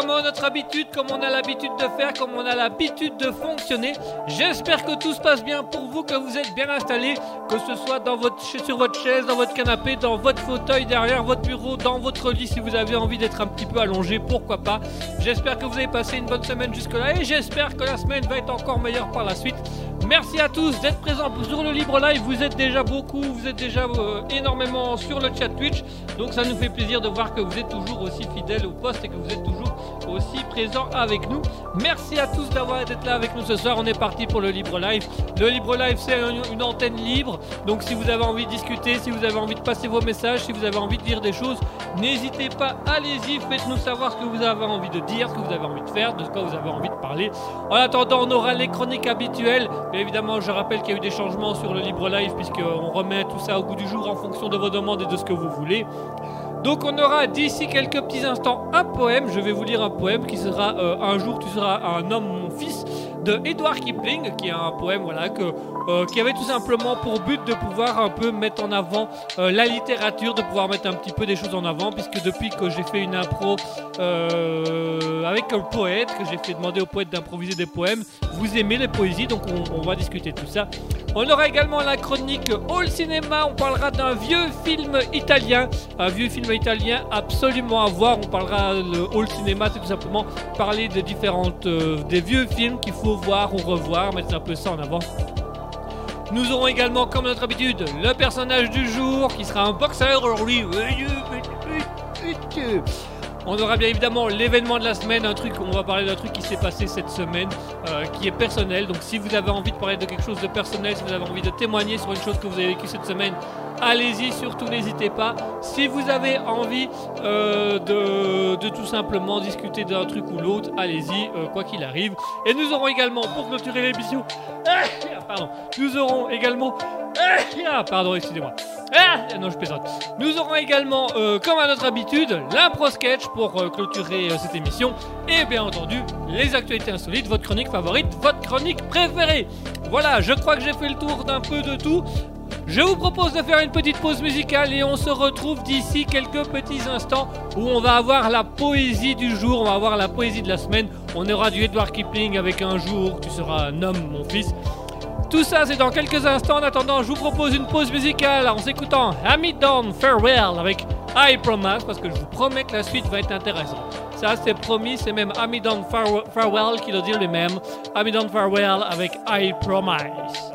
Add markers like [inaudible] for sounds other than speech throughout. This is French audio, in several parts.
Comme notre habitude, comme on a l'habitude de faire, comme on a l'habitude de fonctionner. J'espère que tout se passe bien pour vous, que vous êtes bien installés, que ce soit dans votre, sur votre chaise, dans votre canapé, dans votre fauteuil, derrière votre bureau, dans votre lit si vous avez envie d'être un petit peu allongé, pourquoi pas. J'espère que vous avez passé une bonne semaine jusque-là et j'espère que la semaine va être encore meilleure par la suite. Merci à tous d'être présents sur le Libre Live. Vous êtes déjà beaucoup, vous êtes déjà euh, énormément sur le chat Twitch. Donc ça nous fait plaisir de voir que vous êtes toujours aussi fidèles au poste et que vous êtes toujours aussi présents avec nous. Merci à tous d'avoir été là avec nous ce soir. On est parti pour le Libre Live. Le Libre Live, c'est un- une antenne libre. Donc si vous avez envie de discuter, si vous avez envie de passer vos messages, si vous avez envie de dire des choses, n'hésitez pas, allez-y, faites-nous savoir ce que vous avez envie de dire, ce que vous avez envie de faire, de quoi vous avez envie de parler. En attendant, on aura les chroniques habituelles. Évidemment, je rappelle qu'il y a eu des changements sur le Libre Live, puisqu'on remet tout ça au goût du jour en fonction de vos demandes et de ce que vous voulez. Donc on aura d'ici quelques petits instants un poème. Je vais vous lire un poème qui sera euh, Un jour tu seras un homme, mon fils, de Edward Kipling, qui est un poème voilà que euh, qui avait tout simplement pour but de pouvoir un peu mettre en avant euh, la littérature, de pouvoir mettre un petit peu des choses en avant, puisque depuis que j'ai fait une impro euh, avec un poète, que j'ai fait demander au poète d'improviser des poèmes, vous aimez les poésies, donc on, va discuter de tout ça. On aura également la chronique All Cinéma, on parlera d'un vieux film italien, un vieux film italien absolument à voir, on parlera le All Cinéma, c'est tout simplement parler des différentes, des vieux films qu'il faut voir ou revoir, mettre un peu ça en avant. Nous aurons également, comme notre habitude, le personnage du jour qui sera un boxeur. On aura bien évidemment l'événement de la semaine, un truc, on va parler d'un truc qui s'est passé cette semaine, euh, qui est personnel. Donc si vous avez envie de parler de quelque chose de personnel, si vous avez envie de témoigner sur une chose que vous avez vécue cette semaine, allez-y, surtout n'hésitez pas. Si vous avez envie euh, de, tout simplement discuter d'un truc ou l'autre, allez-y, euh, quoi qu'il arrive. Et nous aurons également, pour clôturer l'émission, [laughs] ah, pardon, nous aurons également, [laughs] ah, pardon, excusez-moi. Ah, non, je plaisante. Nous aurons également, euh, comme à notre habitude, l'impro sketch pour clôturer cette émission. Et bien entendu, les actualités insolites, votre chronique favorite, votre chronique préférée. Voilà, je crois que j'ai fait le tour d'un peu de tout. Je vous propose de faire une petite pause musicale et on se retrouve d'ici quelques petits instants où on va avoir la poésie du jour, on va avoir la poésie de la semaine. On aura du Edward Kipling avec un jour, tu seras un homme, mon fils. Tout ça, c'est dans quelques instants. En attendant, je vous propose une pause musicale en s'écoutant Hamid Down Farewell avec I Promise, parce que je vous promets que la suite va être intéressante. Ça, c'est promis, c'est même Hamid Farewell, qui le dit lui-même. Hamid Farewell avec I Promise.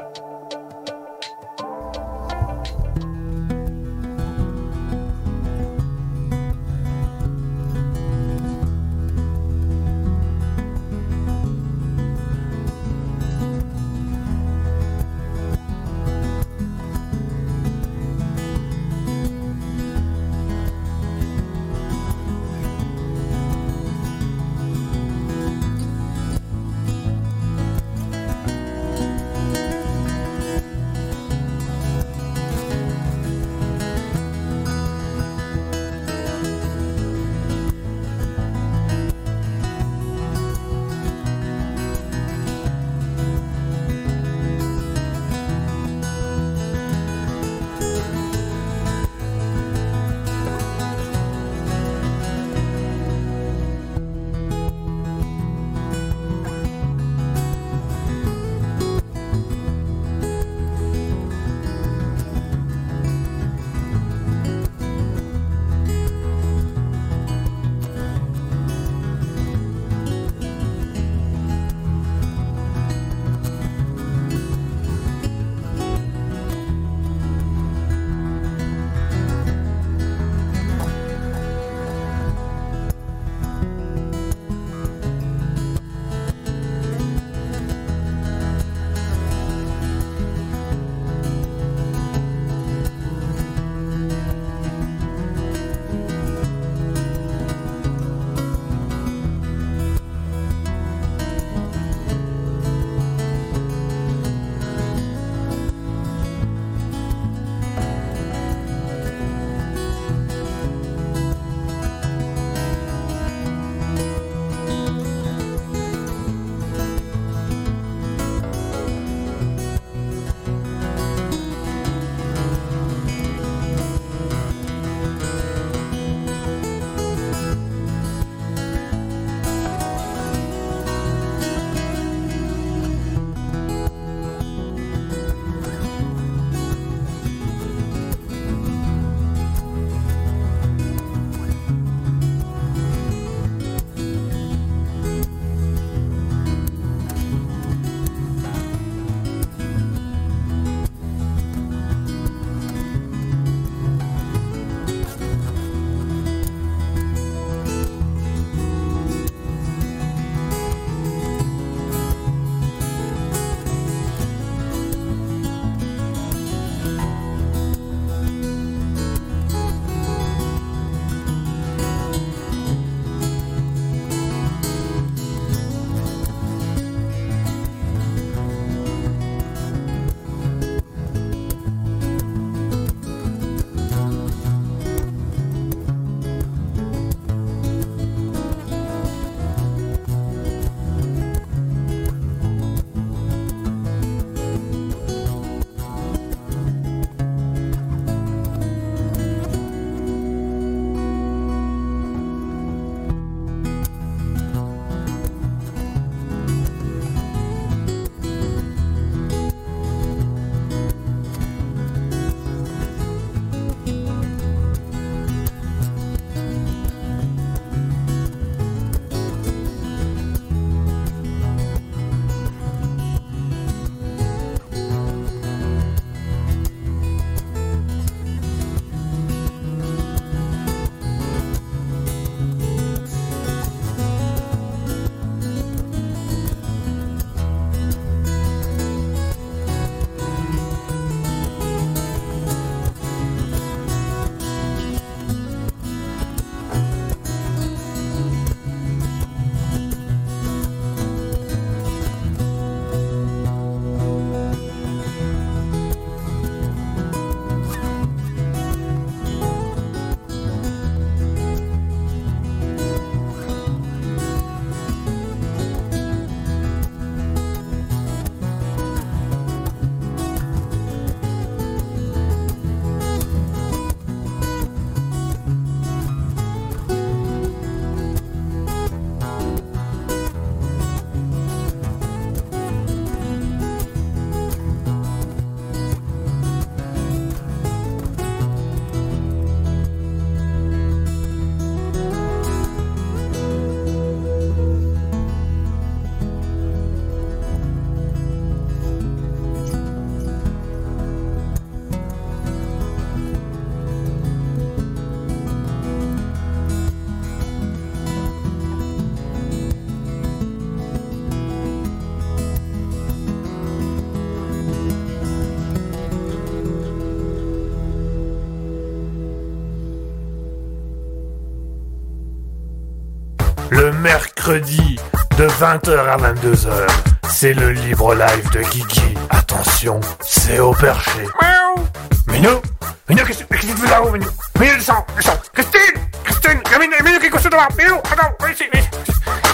Mercredi de 20h à 22h. C'est le libre live de Guigui. Attention, c'est au perché. Miaou Minou Minou, qu'est-ce qu'est-ce que tu fais là-haut, Minou? Minou, descends, descends Christine Christine Minou, Minou, qui est couché devant Minou, attends, viens ici, viens ici.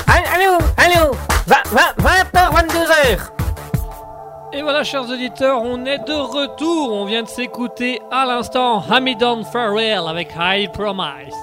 Allô, allô 20h, 22h Et voilà, chers auditeurs, on est de retour. On vient de s'écouter à l'instant Hamidon Farrell avec I Promise.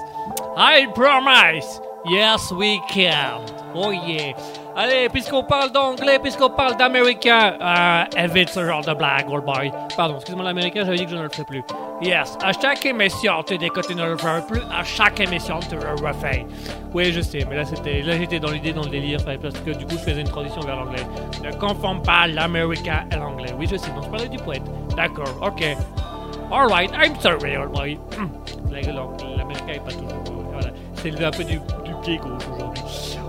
I Promise. Yes, we can. Oh yeah. Allez, puisqu'on parle d'anglais, puisqu'on parle d'américain, euh, évite ce genre de blague, old boy. Pardon, excuse-moi l'américain, j'avais dit que je ne le ferais plus. Yes, à chaque émission, tu dis que tu ne le feras plus, à chaque émission, tu le refais. Oui, je sais, mais là, c'était, là j'étais dans l'idée, dans le délire, parce que du coup, je faisais une transition vers l'anglais. Ne confonds pas l'américain et l'anglais. Oui, je sais, donc je parlais du poète. D'accord, ok. Alright, I'm sorry, old boy. L'ang- L'américain est pas toujours. C'est levé un peu du, pied gauche aujourd'hui.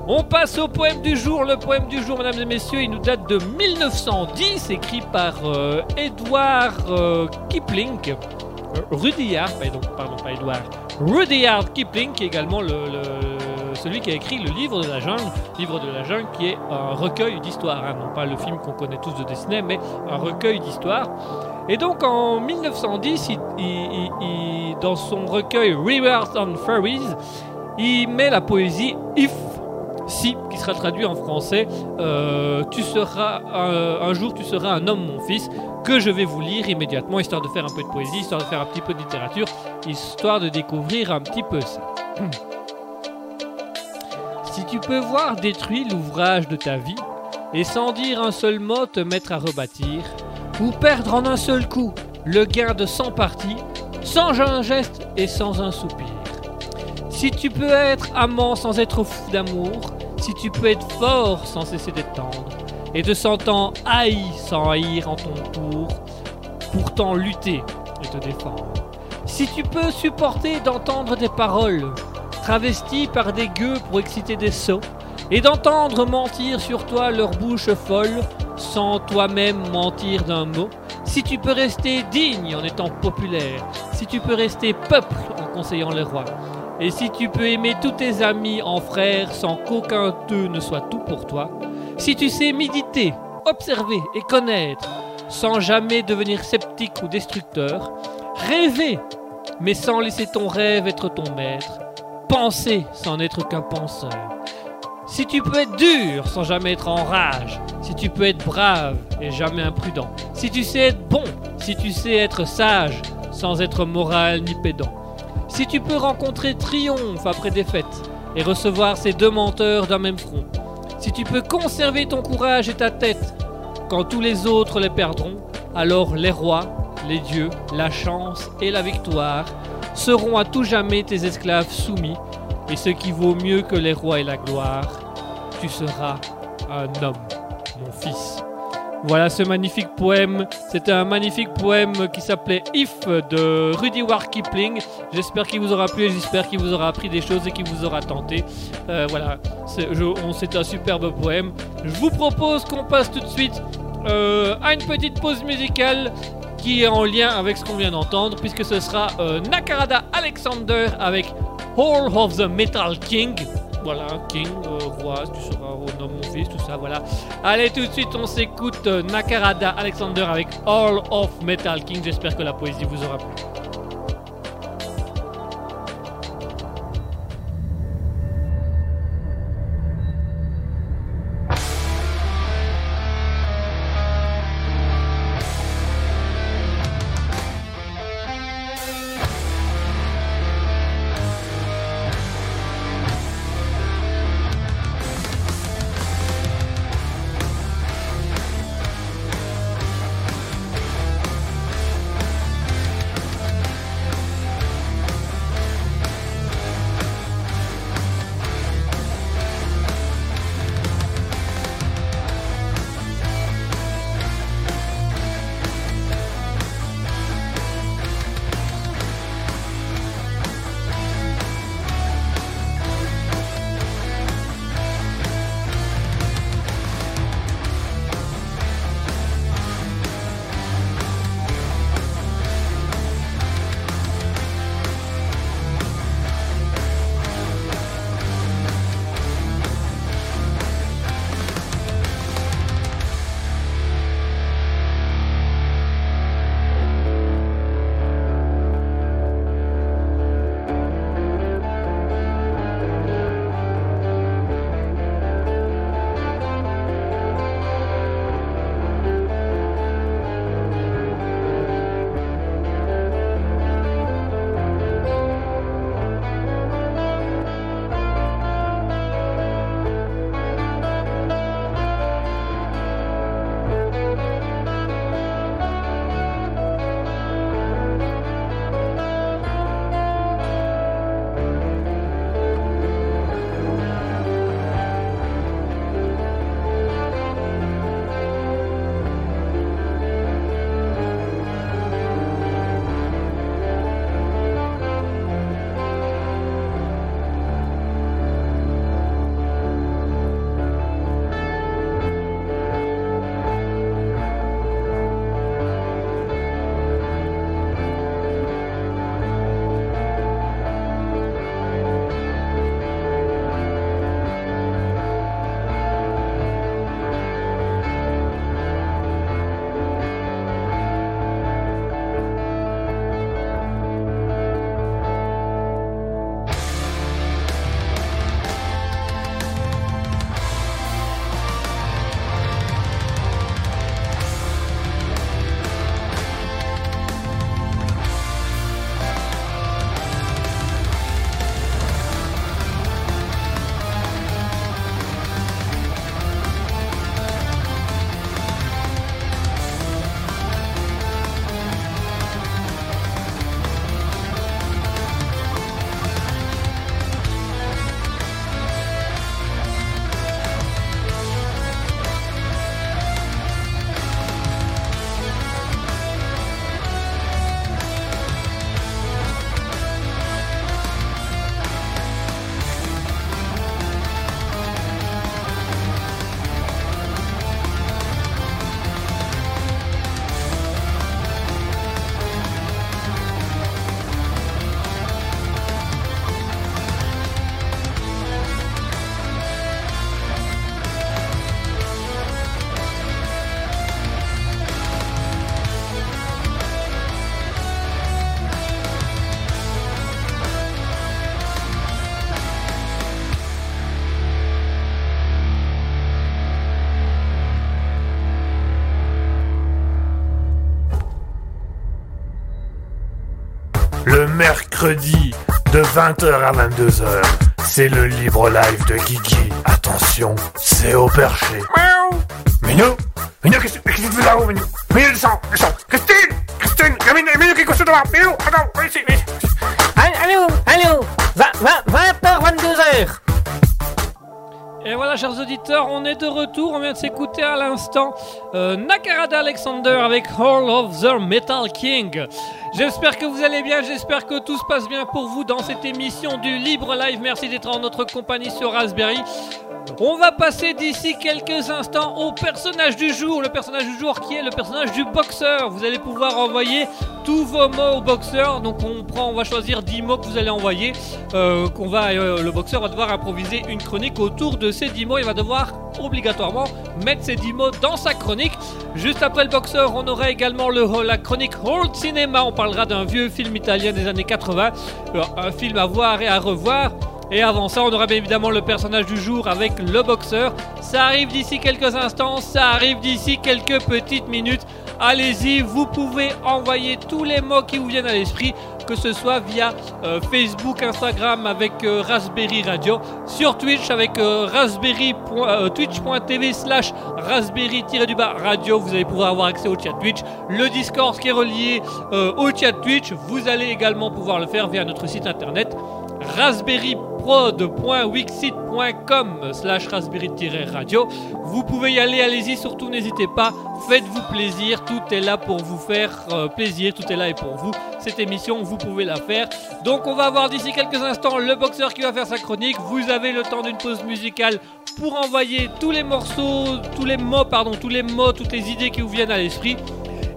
On passe au poème du jour. Le poème du jour, mesdames et messieurs, il nous date de 1910, écrit par euh, Edward euh, Kipling. Euh, Rudyard, pardon, pas Edward. Rudyard Kipling, qui est également le, le- celui qui a écrit le livre de la jungle. Livre de la jungle qui est un recueil d'histoires, hein, non pas le film qu'on connaît tous de Disney, mais un recueil d'histoires. Et donc en 1910, il- dans son recueil Rivers and Fairies, il met la poésie If, si, qui sera traduit en français, euh, tu seras un, jour tu seras un homme mon fils, que je vais vous lire immédiatement, histoire de faire un peu de poésie, histoire de faire un petit peu de littérature, histoire de découvrir un petit peu ça. [clears throat] Si tu peux voir détruit l'ouvrage de ta vie, et sans dire un seul mot te mettre à rebâtir, ou perdre en un seul coup le gain de 100 parties, sans un geste et sans un soupir. Si tu peux être amant sans être fou d'amour, si tu peux être fort sans cesser d'être tendre, et te sentant haï sans haïr en ton tour, pourtant lutter et te défendre. Si tu peux supporter d'entendre des paroles travesties par des gueux pour exciter des sots, et d'entendre mentir sur toi leur bouche folle, sans toi-même mentir d'un mot, si tu peux rester digne en étant populaire, si tu peux rester peuple en conseillant les rois, et si tu peux aimer tous tes amis en frères sans qu'aucun d'eux ne soit tout pour toi, si tu sais méditer, observer et connaître sans jamais devenir sceptique ou destructeur, rêver mais sans laisser ton rêve être ton maître, penser sans n'être qu'un penseur. Si tu peux être dur sans jamais être en rage, si tu peux être brave et jamais imprudent, si tu sais être bon, si tu sais être sage sans être moral ni pédant, si tu peux rencontrer triomphe après défaite et recevoir ces deux menteurs d'un même front, si tu peux conserver ton courage et ta tête quand tous les autres les perdront, alors les rois, les dieux, la chance et la victoire seront à tout jamais tes esclaves soumis, et ce qui vaut mieux que les rois et la gloire, tu seras un homme, mon fils. Voilà ce magnifique poème. C'était un magnifique poème qui s'appelait If de Rudy Ward Kipling. J'espère qu'il vous aura plu et j'espère qu'il vous aura appris des choses et qu'il vous aura tenté. Euh, voilà, c'est un superbe poème. Je vous propose qu'on passe tout de suite euh, à une petite pause musicale qui est en lien avec ce qu'on vient d'entendre, puisque ce sera euh, Nakarada Alexander avec Hall of the Metal King. Voilà, King, euh, roi, tu seras au nom mon fils, tout ça, voilà. Allez, tout de suite, on s'écoute euh, Nakarada Alexander avec Hall of Metal King. J'espère que la poésie vous aura plu. Mercredi, de 20h à 22h, c'est le libre live de Guigui. Attention, c'est au perché. Miaou. Minou Minou, qu'est-ce que tu fais là-haut, Minou? Minou, descends, descends. Christine Christine Minou, Minou, qu'est-ce que tu fais Minou, attends, ici, ici. Allô, allô 20h, 22h Et voilà, chers auditeurs, on est de retour. On vient de s'écouter à l'instant euh, Nakarada Alexander avec Hall of the Metal King. J'espère que vous allez bien, j'espère que tout se passe bien pour vous dans cette émission du Libre Live. Merci d'être en notre compagnie sur Raspberry. On va passer d'ici quelques instants au personnage du jour. Le personnage du jour qui est le personnage du boxeur. Vous allez pouvoir envoyer tous vos mots au boxeur. Donc on prend, on va choisir 10 mots que vous allez envoyer. Euh, euh, le boxeur va devoir improviser une chronique autour de ces 10 mots. Il va devoir obligatoirement mettre ces 10 mots dans sa chronique. Juste après le boxeur, on aura également le, la chronique Old Cinema. On parlera d'un vieux film italien des années 80. Euh, un film à voir et à revoir. Et avant ça, on aura bien évidemment le personnage du jour avec le boxeur. Ça arrive d'ici quelques instants, ça arrive d'ici quelques petites minutes. Allez-y, vous pouvez envoyer tous les mots qui vous viennent à l'esprit, que ce soit via euh, Facebook, Instagram avec euh, Raspberry Radio, sur Twitch avec euh, euh, twitch.tv slash raspberry-du-bas radio. Vous allez pouvoir avoir accès au chat Twitch. Le Discord qui est relié au chat Twitch. Vous allez également pouvoir le faire via notre site internet raspberryprod.wixit.com slash raspberry-radio. Vous pouvez y aller, allez-y, surtout n'hésitez pas, faites-vous plaisir, tout est là pour vous faire euh, plaisir, tout est là et pour vous. Cette émission, vous pouvez la faire. Donc on va avoir d'ici quelques instants le boxeur qui va faire sa chronique. Vous avez le temps d'une pause musicale pour envoyer tous les morceaux, tous les mots, pardon, tous les mots, toutes les idées qui vous viennent à l'esprit.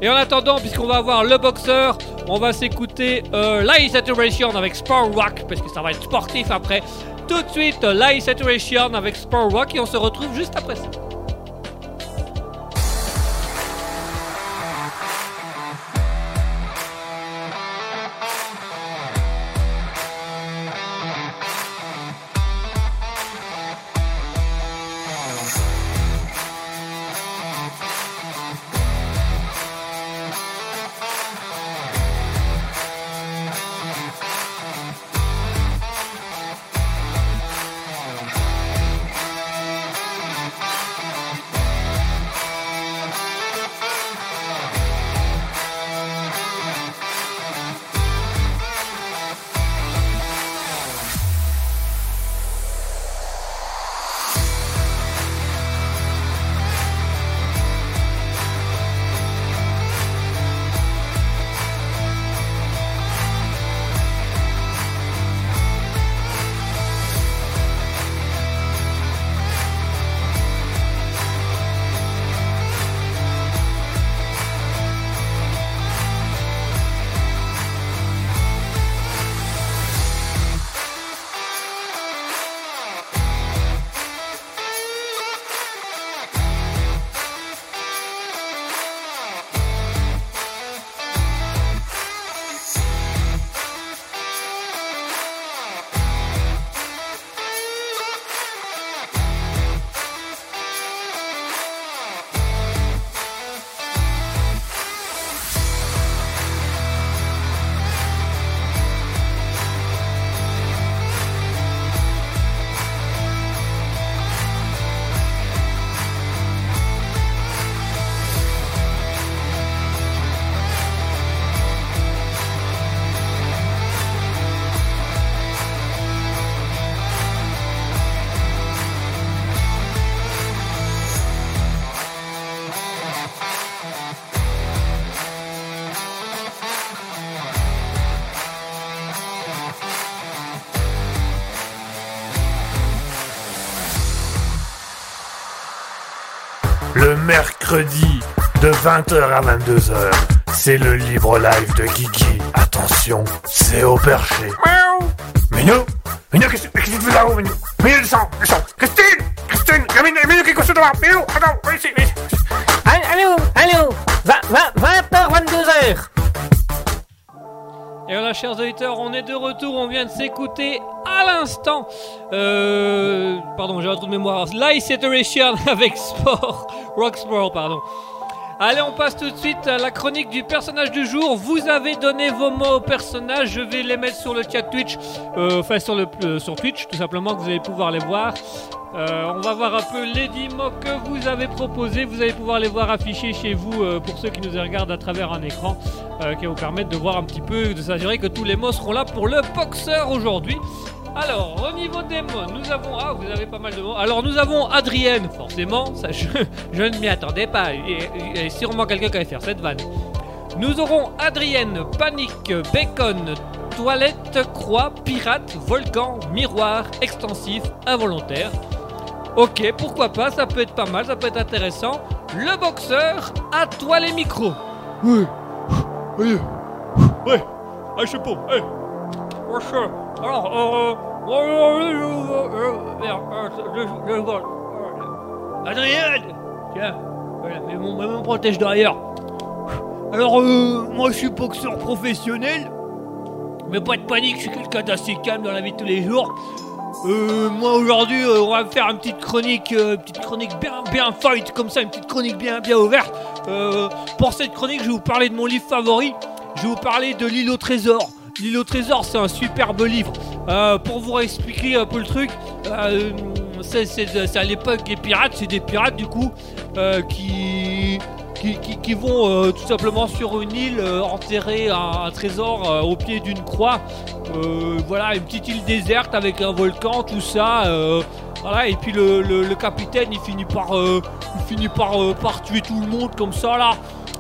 Et en attendant, puisqu'on va avoir le boxeur, on va s'écouter euh, Light Saturation avec Sport Rock, parce que ça va être sportif après. Tout de suite, Light Saturation avec Sport Rock, et on se retrouve juste après ça. Mercredi, de 20h à 22h, c'est le libre live de Guigui. Attention, c'est au perché. Miaou Minou Minou, qu'est-ce que tu fais là-haut, Minou Minou, descends, descends Christine Christine Minou, Minou, qu'est-ce que tu fais Minou, attends, viens ici, viens ici. Allô, allô 20h, 22h Et voilà, chers auditeurs, on est de retour. On vient de s'écouter à l'instant. Euh, pardon, j'ai un trou de mémoire. Light [laughs] Saturation avec Sport. Sport, pardon. Allez, on passe tout de suite à la chronique du personnage du jour. Vous avez donné vos mots au personnage. Je vais les mettre sur le chat Twitch, euh, enfin sur, le, euh, sur Twitch, tout simplement, que vous allez pouvoir les voir. Euh, on va voir un peu les 10 mots que vous avez proposés. Vous allez pouvoir les voir affichés chez vous pour ceux qui nous regardent à travers un écran qui va vous permettre de voir un petit peu, de s'assurer que tous les mots seront là pour le boxeur aujourd'hui. Alors, au niveau des mots, nous avons. Ah, vous avez pas mal de mots. Alors, nous avons Adrienne, forcément, ça je, [laughs] je ne m'y attendais pas. Il y a sûrement quelqu'un qui allait faire cette vanne. Nous aurons Adrienne, Panique, Bacon, Toilette, Croix, Pirate, Volcan, Miroir, Extensif, Involontaire. Ok, pourquoi pas, ça peut être pas mal, ça peut être intéressant. Le boxeur, à toi les micros. Ouais. Ouais. Ouais. Ah, je sais pas. Hey. Euh, euh, euh, euh, euh, euh, euh, Adrienne Tiens, voilà, mets mon, mon protège derrière. Alors, euh, moi, je suis boxeur professionnel. Mais pas de panique, je suis quelqu'un d'assez calme dans la vie de tous les jours. Euh, moi aujourd'hui, euh, on va faire une petite chronique, euh, une petite chronique bien, bien fight comme ça, une petite chronique bien, bien ouverte. Euh, pour cette chronique, je vais vous parler de mon livre favori. Je vais vous parler de l'île au trésor. L'île au trésor, c'est un superbe livre. Euh, pour vous expliquer un peu le truc, euh, c'est, à l'époque des pirates, c'est des pirates du coup euh, qui, vont tout simplement sur une île enterrer un, trésor au pied d'une croix. Voilà, une petite île déserte avec un volcan, tout ça. voilà, et puis le, capitaine, il finit par, par tuer tout le monde comme ça là.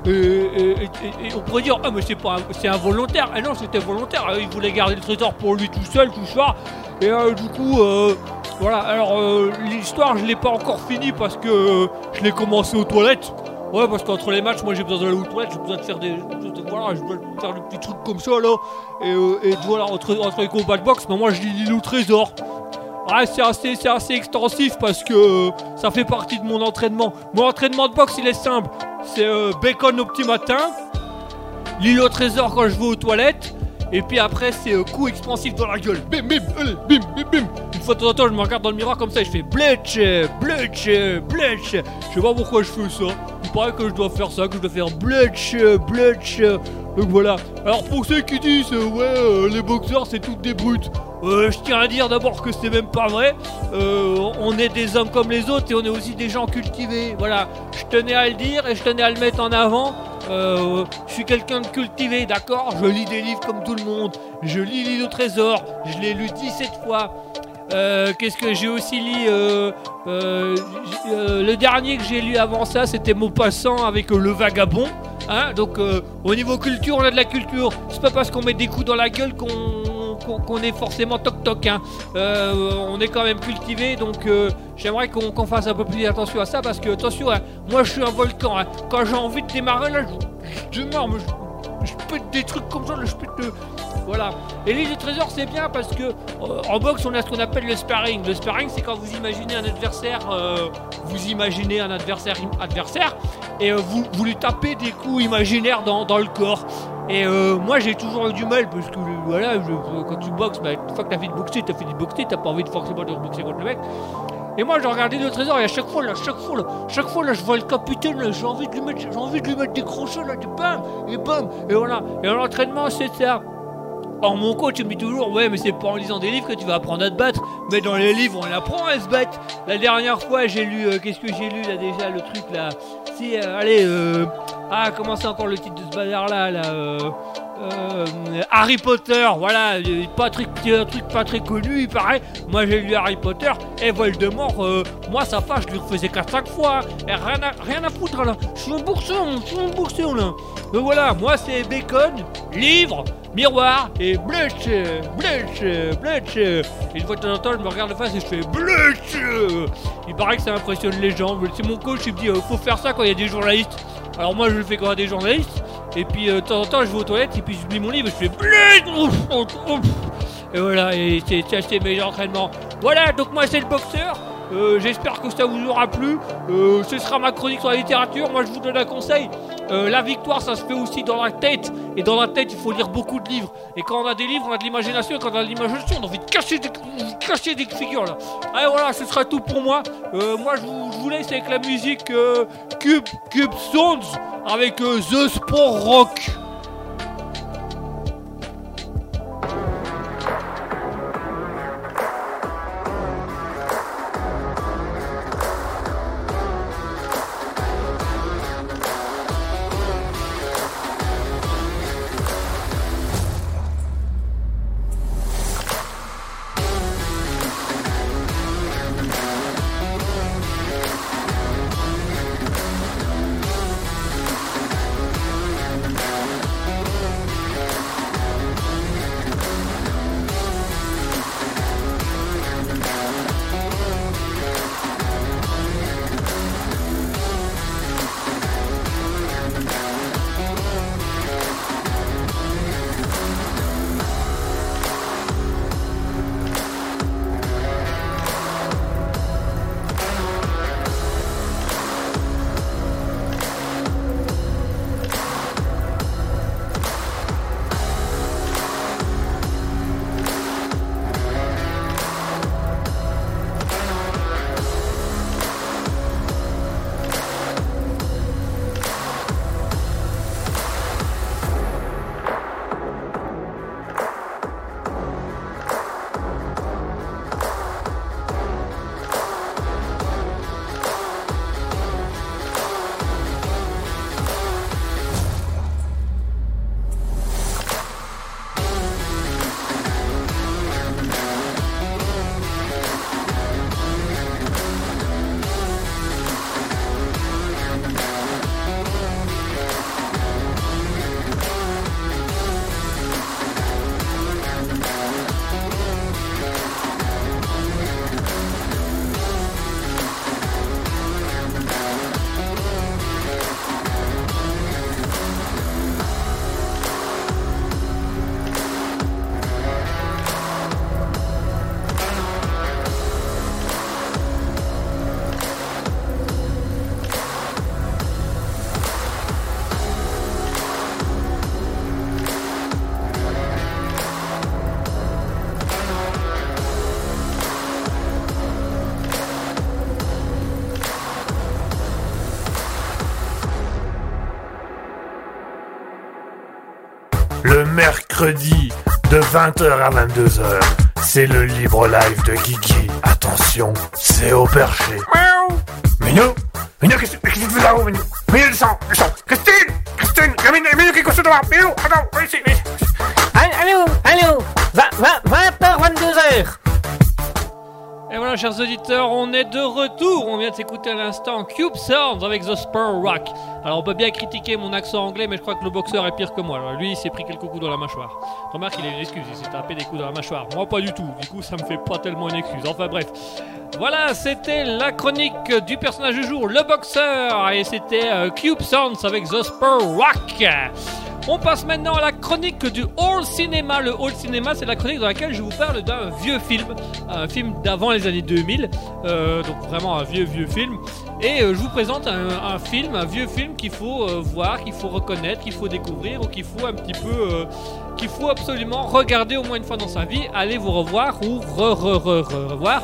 Et, et- et- on pourrait dire, ah mais c'est pas, c'est involontaire. Ah non, c'était volontaire. Euh, Il voulait garder le trésor pour lui tout seul, tout ça. Et euh, du coup, euh, voilà. Alors euh, l'histoire, je l'ai pas encore finie parce que euh, je l'ai commencé aux toilettes. Ouais, parce qu'entre les matchs, moi j'ai besoin d'aller aux toilettes, j'ai besoin de faire des, de- voilà, besoin de faire des petits trucs comme ça là. Et, euh, voilà, entre, entre les combats de boxe, mais moi je lis au trésor. Ouais, c'est assez, c'est assez extensif parce que euh, ça fait partie de mon entraînement. Mon entraînement de boxe, il est simple. C'est euh, bacon au petit matin, l'île au trésor quand je vais aux toilettes, et puis après c'est euh, coup expansif dans la gueule. Bim, bim, allez, bim, bim, bim. Une fois de temps en temps, je me regarde dans le miroir comme ça et je fais bletch, bletch, bletch. Je sais pas pourquoi je fais ça. Paraît que je dois faire ça, que je dois faire bletch, bletch. Donc voilà. Alors pour ceux qui disent euh, ouais euh, les boxeurs c'est toutes des brutes. Euh, je tiens à dire d'abord que c'est même pas vrai. Euh, on est des hommes comme les autres et on est aussi des gens cultivés. Voilà, je tenais à le dire et je tenais à le mettre en avant. Euh, je suis quelqu'un de cultivé, d'accord? Je lis des livres comme tout le monde. Je lis l'île au trésor. Je l'ai lu 17 fois. Euh, Qu'est-ce que j'ai aussi lu euh, euh, Le dernier que j'ai lu avant ça, c'était Maupassant avec Le Vagabond. Hein Donc, au niveau culture, on a de la culture. C'est pas parce qu'on met des coups dans la gueule qu'on est forcément toc-toc. Hein. Euh, on est quand même cultivé, donc j'aimerais qu'on fasse un peu plus attention à ça parce que, attention, hein, moi je suis un volcan. hein. Quand j'ai envie de démarrer, là, je, je je, je pète des trucs comme ça, je pète. Voilà. Et l'île du trésor, c'est bien parce que euh, en boxe, on a ce qu'on appelle le sparring. Le sparring, c'est quand vous imaginez un adversaire, euh, vous imaginez un adversaire adversaire, et euh, vous, vous lui tapez des coups imaginaires dans, dans le corps. Et moi, j'ai toujours eu du mal parce que voilà, quand tu boxes, bah, une fois que t'as fait de boxer, t'as fait du boxer, t'as pas envie de forcément de boxer contre le mec. Et moi, j'ai regardé le trésor et à chaque fois, là, chaque fois, là, chaque fois, là, je vois le capitaine, j'ai envie de lui mettre, j'ai envie de lui mettre des crochets, là, de bam, et bam, et voilà. Et en entraînement, c'est ça. Or, mon coach me dit toujours, ouais, mais c'est pas en lisant des livres que tu vas apprendre à te battre. Mais dans les livres, on apprend à se battre. La dernière fois, j'ai lu, euh, qu'est-ce que j'ai lu là déjà, le truc là Si, euh, allez, euh, ah, comment c'est encore le titre de ce bazar là, là Harry Potter, voilà, pas très, un truc pas très connu, il paraît. Moi j'ai lu Harry Potter et Voldemort, moi sa femme, je lui refaisais 4-5 fois. hein. et rien à, foutre là. Je suis un bourseau, je suis un bourseau là. Donc voilà, moi c'est bacon, livre, miroir et blutch, blutch, blutch. Et une fois de temps en temps, je me regarde de face et je fais blutch. Il paraît que ça impressionne les gens. C'est mon coach, il me dit euh, faut faire ça quand il y a des journalistes. Alors moi je le fais quand il y a des journalistes. Et puis euh, de temps en temps, je vais aux toilettes et puis je lis mon livre et je fais ouf. Et voilà, et c'est mes entraînements. Voilà, donc moi c'est le boxeur. Euh, J'espère que ça vous aura plu. Euh, ce sera ma chronique sur la littérature. Moi, je vous donne un conseil. Euh, la victoire, ça se fait aussi dans la tête. Et dans la tête, il faut lire beaucoup de livres. Et quand on a des livres, on a de l'imagination. Et quand on a de l'imagination, on a envie de cacher des, des figures là. Allez, voilà, ce sera tout pour moi. Moi, je vous, je vous laisse avec la musique Cube, Cube Sounds avec The Sport Rock. Mercredi de 20h à 22h, c'est le libre live de Guigui. Attention, c'est au perché. Miaou Minou Minou, qu'est-ce que tu fais là-haut, Minou Minou, descends, descends Christine Christine Minou, Minou, qu'est-ce que tu fais Minou, attends, viens ici, viens ici. Allô Allô 20h, 22h Et voilà, chers auditeurs, on est de retour. On vient de s'écouter à l'instant Cube Sounds avec The Spur Rock. Alors, on peut bien critiquer mon accent anglais, mais je crois que le boxeur est pire que moi. Lui, il s'est pris quelques coups dans la mâchoire. Remarque, il a une excuse, il s'est tapé des coups dans la mâchoire. Moi, pas du tout. Du coup, ça me fait pas tellement une excuse. Enfin, bref. Voilà, c'était la chronique du personnage du jour, le boxeur. Et c'était euh, Cube Sounds avec The Spur Rock. On passe maintenant à la chronique du Hall Cinéma. Le Hall Cinéma, c'est la chronique dans laquelle je vous parle d'un vieux film, un film d'avant les années 2000, euh, donc vraiment un vieux vieux film. Et euh, je vous présente un, film, un vieux film qu'il faut euh, voir, qu'il faut reconnaître, qu'il faut découvrir ou qu'il faut un petit peu, euh, qu'il faut absolument regarder au moins une fois dans sa vie, aller vous revoir ou re re re re revoir.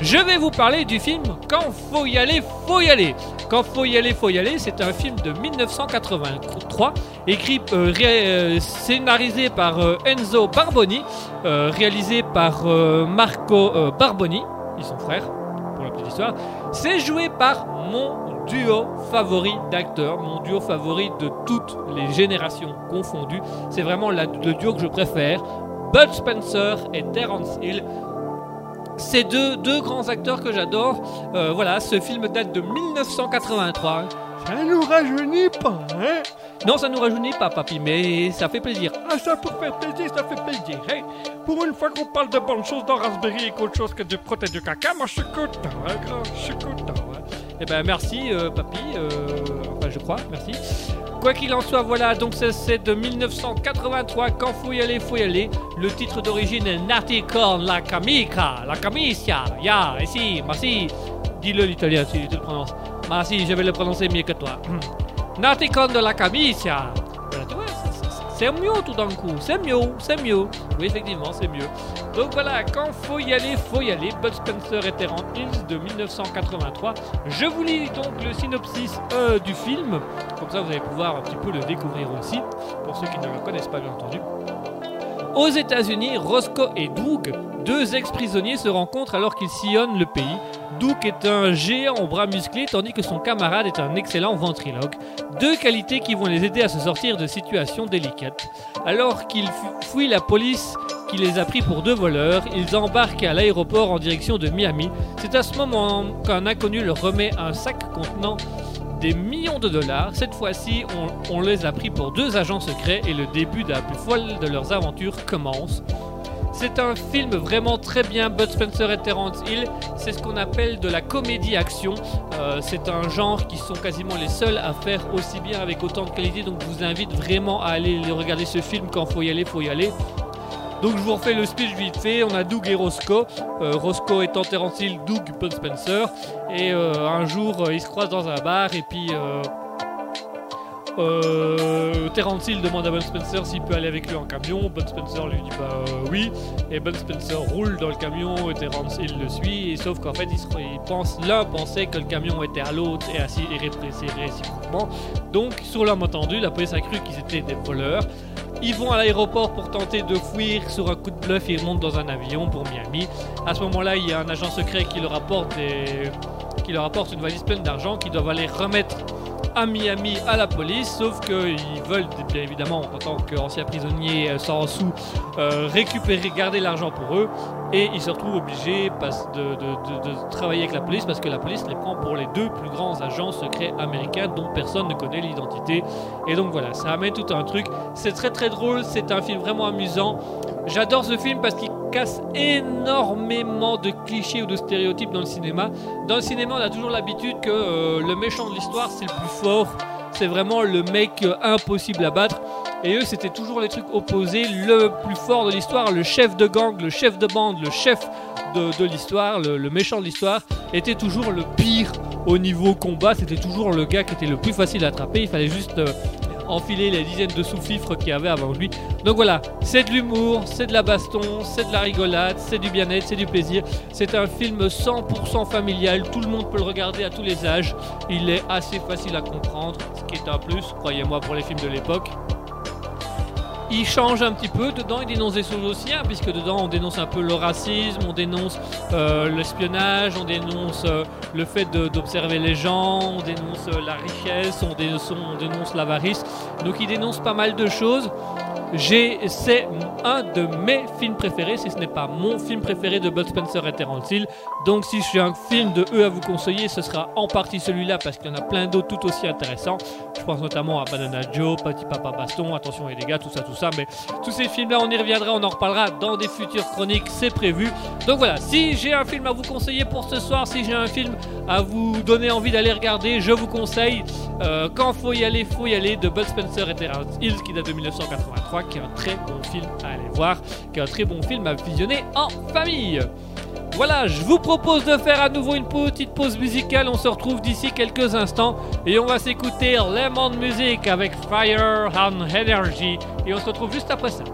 Je vais vous parler du film Quand faut y aller, faut y aller. Quand faut y aller, faut y aller, c'est un film de 1983, écrit, scénarisé par Enzo Barboni, réalisé par Marco Barboni, ils sont frères, pour la petite histoire. C'est joué par mon duo favori d'acteurs, mon duo favori de toutes les générations confondues. C'est vraiment la- le duo que je préfère. Bud Spencer et Terence Hill. Ces deux, deux grands acteurs que j'adore. Euh, voilà, ce film date de 1983. Ça nous rajeunit pas, hein? Non, ça nous rajeunit pas, papy, mais ça fait plaisir. Ah, ça pour faire plaisir, ça fait plaisir, hein? Pour une fois qu'on parle de bonnes choses dans Raspberry et qu'autre chose que du prot et du caca, moi je suis content, hein, grand, je suis content, hein. Eh ben, merci, euh, papy. euh, enfin, je crois, merci. Quoi qu'il en soit, voilà, donc ça, c'est de 1983. Quand faut y aller, faut y aller. Le titre d'origine est Nati con la camica, la camicia. Ya, ici, merci. Dis-le l'italien si tu le prononces. Merci, je vais le prononcer mieux que toi. [clears throat] Nati con de la camicia. Voilà, tu vois, c'est- mieux tout d'un coup. C'est mieux, c'est mieux. Oui, effectivement, c'est mieux. Donc voilà, quand faut y aller, faut y aller. Bud Spencer et Terrence Hills de 1983. Je vous lis donc le synopsis euh, du film, comme ça vous allez pouvoir un petit peu le découvrir aussi, pour ceux qui ne le connaissent pas bien entendu. Aux États-Unis, Roscoe et Doug, deux ex-prisonniers, se rencontrent alors qu'ils sillonnent le pays. Doug est un géant aux bras musclés, tandis que son camarade est un excellent ventriloque. Deux qualités qui vont les aider à se sortir de situations délicates. Alors qu'ils fu- fuient la police qui les a pris pour deux voleurs, ils embarquent à l'aéroport en direction de Miami. C'est à ce moment qu'un inconnu leur remet un sac contenant des millions de dollars. Cette fois-ci, on, les a pris pour deux agents secrets et le début de la plus folle de leurs aventures commence. C'est un film vraiment très bien, Bud Spencer et Terrence Hill. C'est ce qu'on appelle de la comédie-action. Euh, c'est un genre qui sont quasiment les seuls à faire aussi bien avec autant de qualité. Donc je vous invite vraiment à aller regarder ce film quand faut y aller, faut y aller. Donc je vous refais le speech vite fait. On a Doug et Roscoe. Euh, Roscoe étant Terence Hill, Doug Bud Spencer. Et euh, un jour, euh, ils se croisent dans un bar et puis. Terence Hill demande à Bud Spencer s'il peut aller avec lui en camion. Bud Spencer lui dit bah oui. Et Bud Spencer roule dans le camion et Terence Hill le suit. Sauf qu'en fait, ils, se- l'un pensait que le camion était à l'autre et, ainsi- et réciproquement. Donc, sur l'homme entendu, la police a cru qu'ils étaient des voleurs. Ils vont à l'aéroport pour tenter de fuir sur un coup de bluff ils remontent dans un avion pour Miami. À ce moment-là, il y a un agent secret qui leur apporte qui leur apporte une valise pleine d'argent qu'ils doivent aller remettre à Miami à la police, sauf qu'ils veulent bien évidemment en tant qu'anciens prisonniers euh, sans sous euh, récupérer, garder l'argent pour eux, et ils se retrouvent obligés de travailler avec la police parce que la police les prend pour les deux plus grands agents secrets américains dont personne ne connaît l'identité. Et donc voilà, ça amène tout un truc. C'est très très drôle, c'est un film vraiment amusant. J'adore ce film parce qu'il casse énormément de clichés ou de stéréotypes dans le cinéma. Dans le cinéma, on a toujours l'habitude que euh, le méchant de l'histoire, c'est le plus fort. C'est vraiment le mec euh, impossible à battre. Et eux, c'était toujours les trucs opposés. Le plus fort de l'histoire, le chef de gang, le chef de bande, le chef de, l'histoire, le, le méchant de l'histoire, était toujours le pire au niveau combat. C'était toujours le gars qui était le plus facile à attraper. Il fallait juste euh, enfiler les dizaines de sous-fifres qu'il y avait avant lui. Donc voilà, c'est de l'humour, c'est de la baston, c'est de la rigolade, c'est du bien-être, c'est du plaisir. C'est un film 100% familial, tout le monde peut le regarder à tous les âges. Il est assez facile à comprendre, ce qui est un plus, croyez-moi, pour les films de l'époque. Il change un petit peu, dedans il dénonce des choses aussi, hein, puisque dedans on dénonce un peu le racisme, on dénonce euh, l'espionnage, on dénonce euh, le fait d'observer les gens, on dénonce euh, la richesse, on dénonce, on dénonce l'avarice. Donc il dénonce pas mal de choses. C'est un de mes films préférés, si ce n'est pas mon film préféré de Bud Spencer et Terence Hill. Donc si j'ai un film de eux à vous conseiller, ce sera en partie celui-là parce qu'il y en a plein d'autres tout aussi intéressants. Je pense notamment à Banana Joe, Petit Papa Baston, Attention les dégâts, tout ça, tout ça. Mais tous ces films-là, on y reviendra, on en reparlera dans des futures chroniques, c'est prévu. Donc voilà, si j'ai un film à vous conseiller pour ce soir, si j'ai un film à vous donner envie d'aller regarder, je vous conseille euh, Quand faut y aller, faut y aller de Bud Spencer et Terence Hill qui date de 1983, qui est un très bon film à aller voir, qui est un très bon film à visionner en famille. Voilà, je vous propose de faire à nouveau une petite pause musicale. On se retrouve d'ici quelques instants et on va s'écouter Lemon Music avec Fire and Energy. Et on se retrouve juste après ça.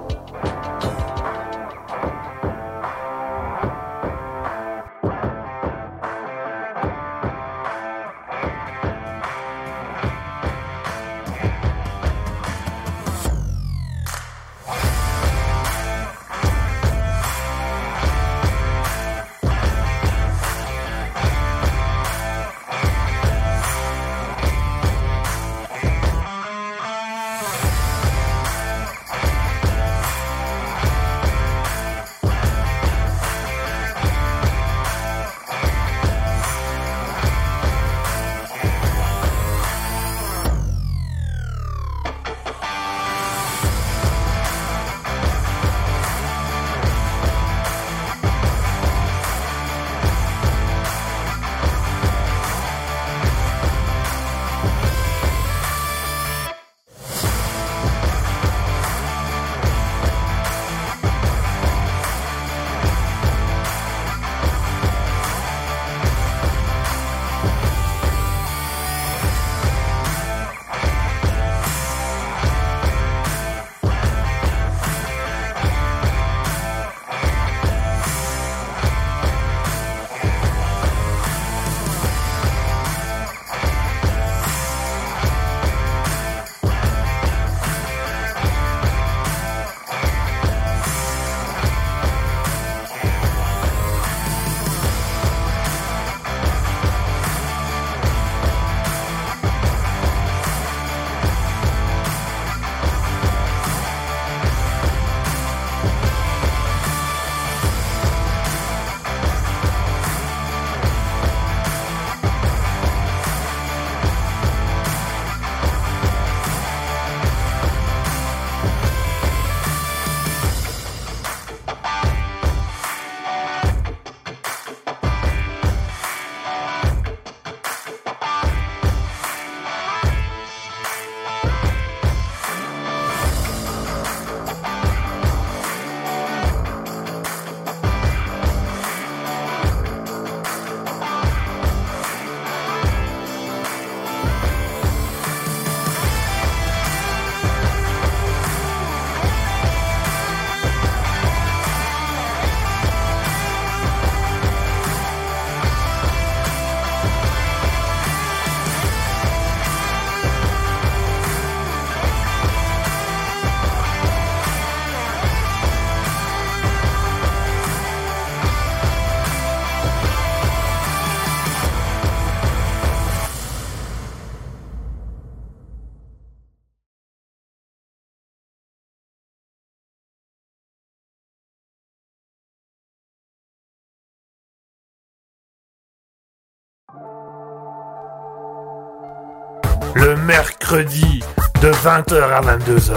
Mercredi, de 20h à 22h,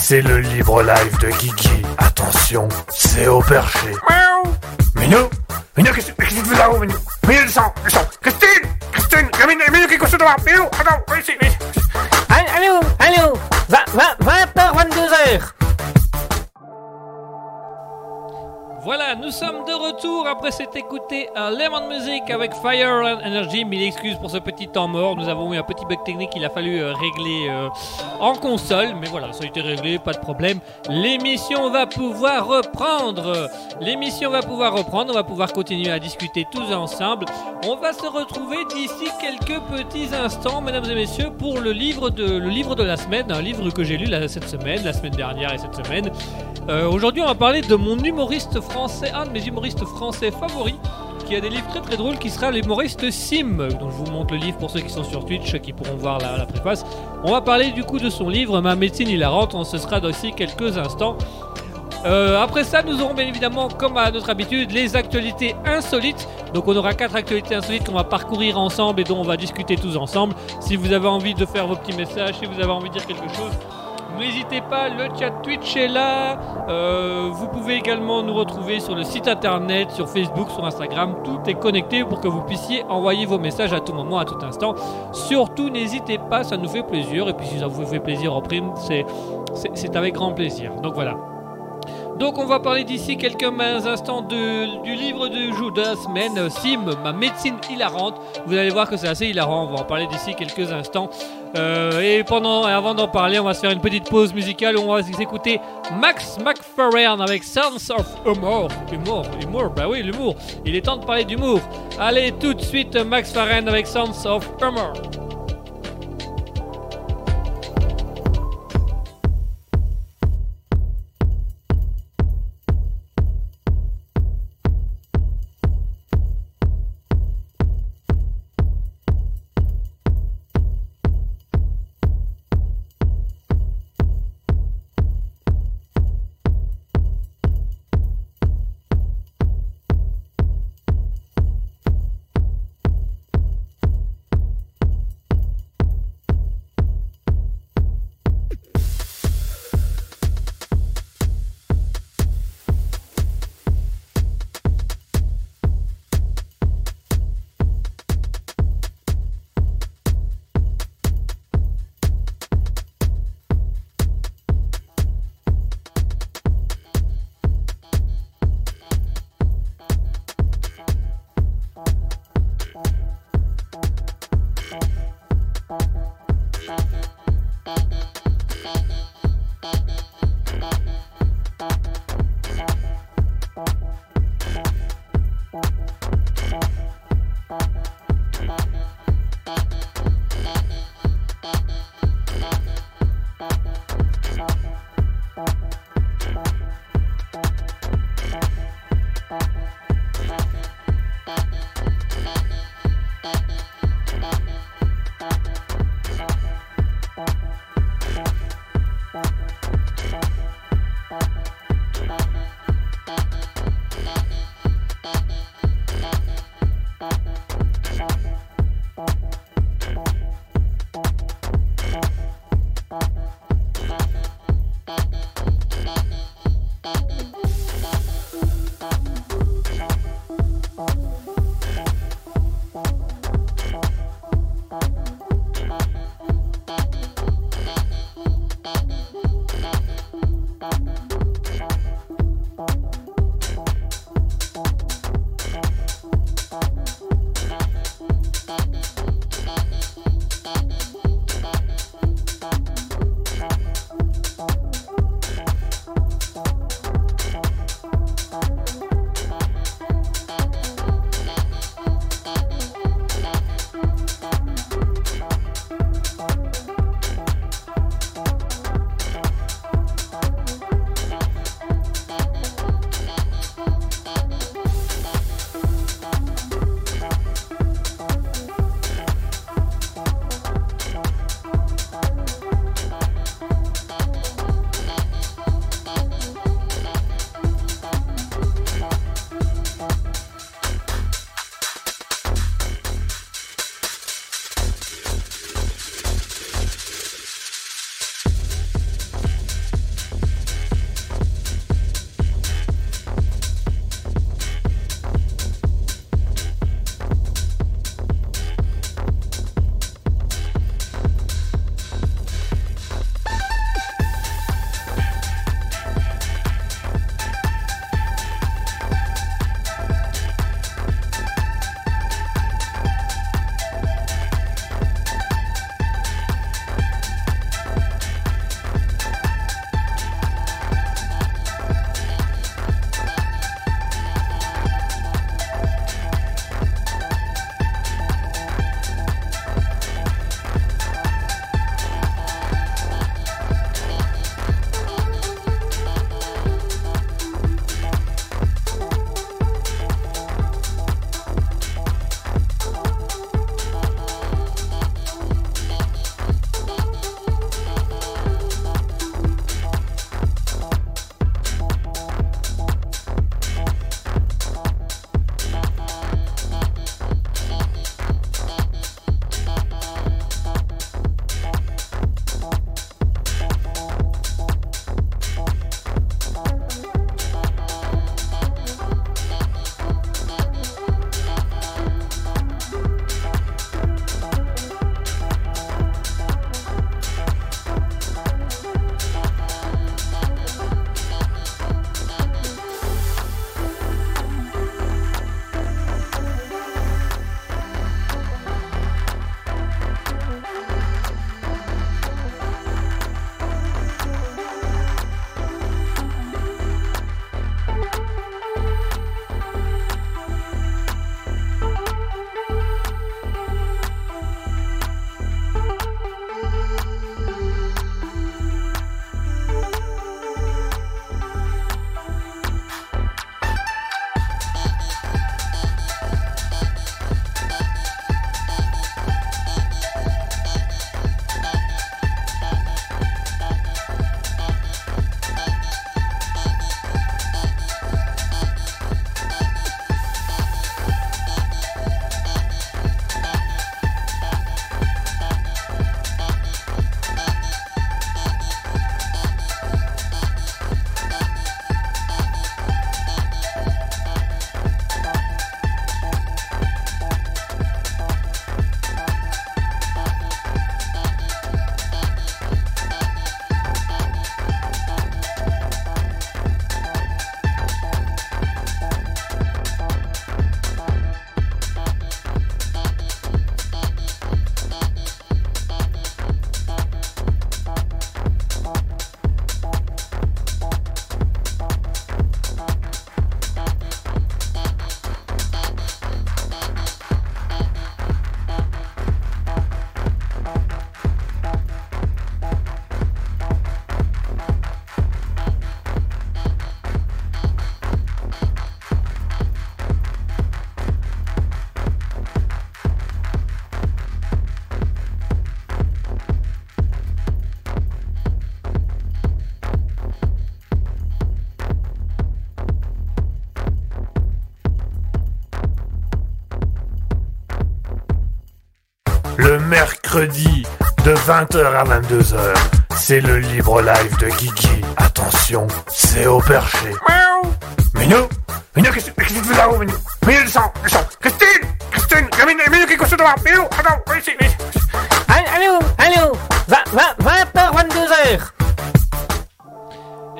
c'est le libre live de Kiki. Attention, c'est au perché. Miaou. Minou Minou, qu'est-ce que tu fais là-haut, Minou? Minou, descends, descends. Christine Christine Minou, Minou, qu'est-ce que tu fais Minou, attends, ici, nous sommes de retour après s'être écouté un Lemon Music avec Fire and Energy. Mille excuses pour ce petit temps mort. Nous avons eu un petit bug technique qu'il a fallu euh, régler euh, en console. Mais voilà, ça a été réglé, pas de problème. L'émission va pouvoir reprendre. L'émission va pouvoir reprendre. On va pouvoir continuer à discuter tous ensemble. On va se retrouver d'ici quelques petits instants, mesdames et messieurs, pour le livre de, le livre de la semaine. Un livre que j'ai lu cette semaine, la semaine dernière et cette semaine. Euh, Aujourd'hui, on va parler de mon humoriste français, de mes humoristes français favoris, qui a des livres très très drôles, qui sera l'humoriste Sim. Donc je vous montre le livre pour ceux qui sont sur Twitch, qui pourront voir la, préface. On va parler du coup de son livre, Ma médecine hilarante. On se sera d'ici quelques instants. Euh, après ça, nous aurons bien évidemment, comme à notre habitude, les actualités insolites. Donc on aura quatre actualités insolites qu'on va parcourir ensemble et dont on va discuter tous ensemble. Si vous avez envie de faire vos petits messages, si vous avez envie de dire quelque chose, N'hésitez pas, le chat Twitch est là. Euh, vous pouvez également nous retrouver sur le site internet, sur Facebook, sur Instagram. Tout est connecté pour que vous puissiez envoyer vos messages à tout moment, à tout instant. Surtout, n'hésitez pas, ça nous fait plaisir. Et puis, si ça vous fait plaisir en prime, c'est avec grand plaisir. Donc voilà. Donc on va parler d'ici quelques instants de- du livre du jour de la semaine, Sim, ma médecine hilarante. Vous allez voir que c'est assez hilarant, on va en parler d'ici quelques instants. Euh, et pendant, avant d'en parler, on va se faire une petite pause musicale où on va s'écouter Max McFerrin avec Sense of Humor. Humour, humour, bah oui, l'humour. Il est temps de parler d'humour. Allez, tout de suite, Max Farren avec Sense of Humor. Mercredi de 20h à 22h. C'est le libre live de Kiki. Attention, c'est au perché. Miaou Minou Minou, qu'est-ce que tu fais là-haut, Minou? Minou, descends, descends Christine Christine Minou, Minou, qui est couché devant Minou, attends, viens ici, viens ici. Allô, allô 20h, 22h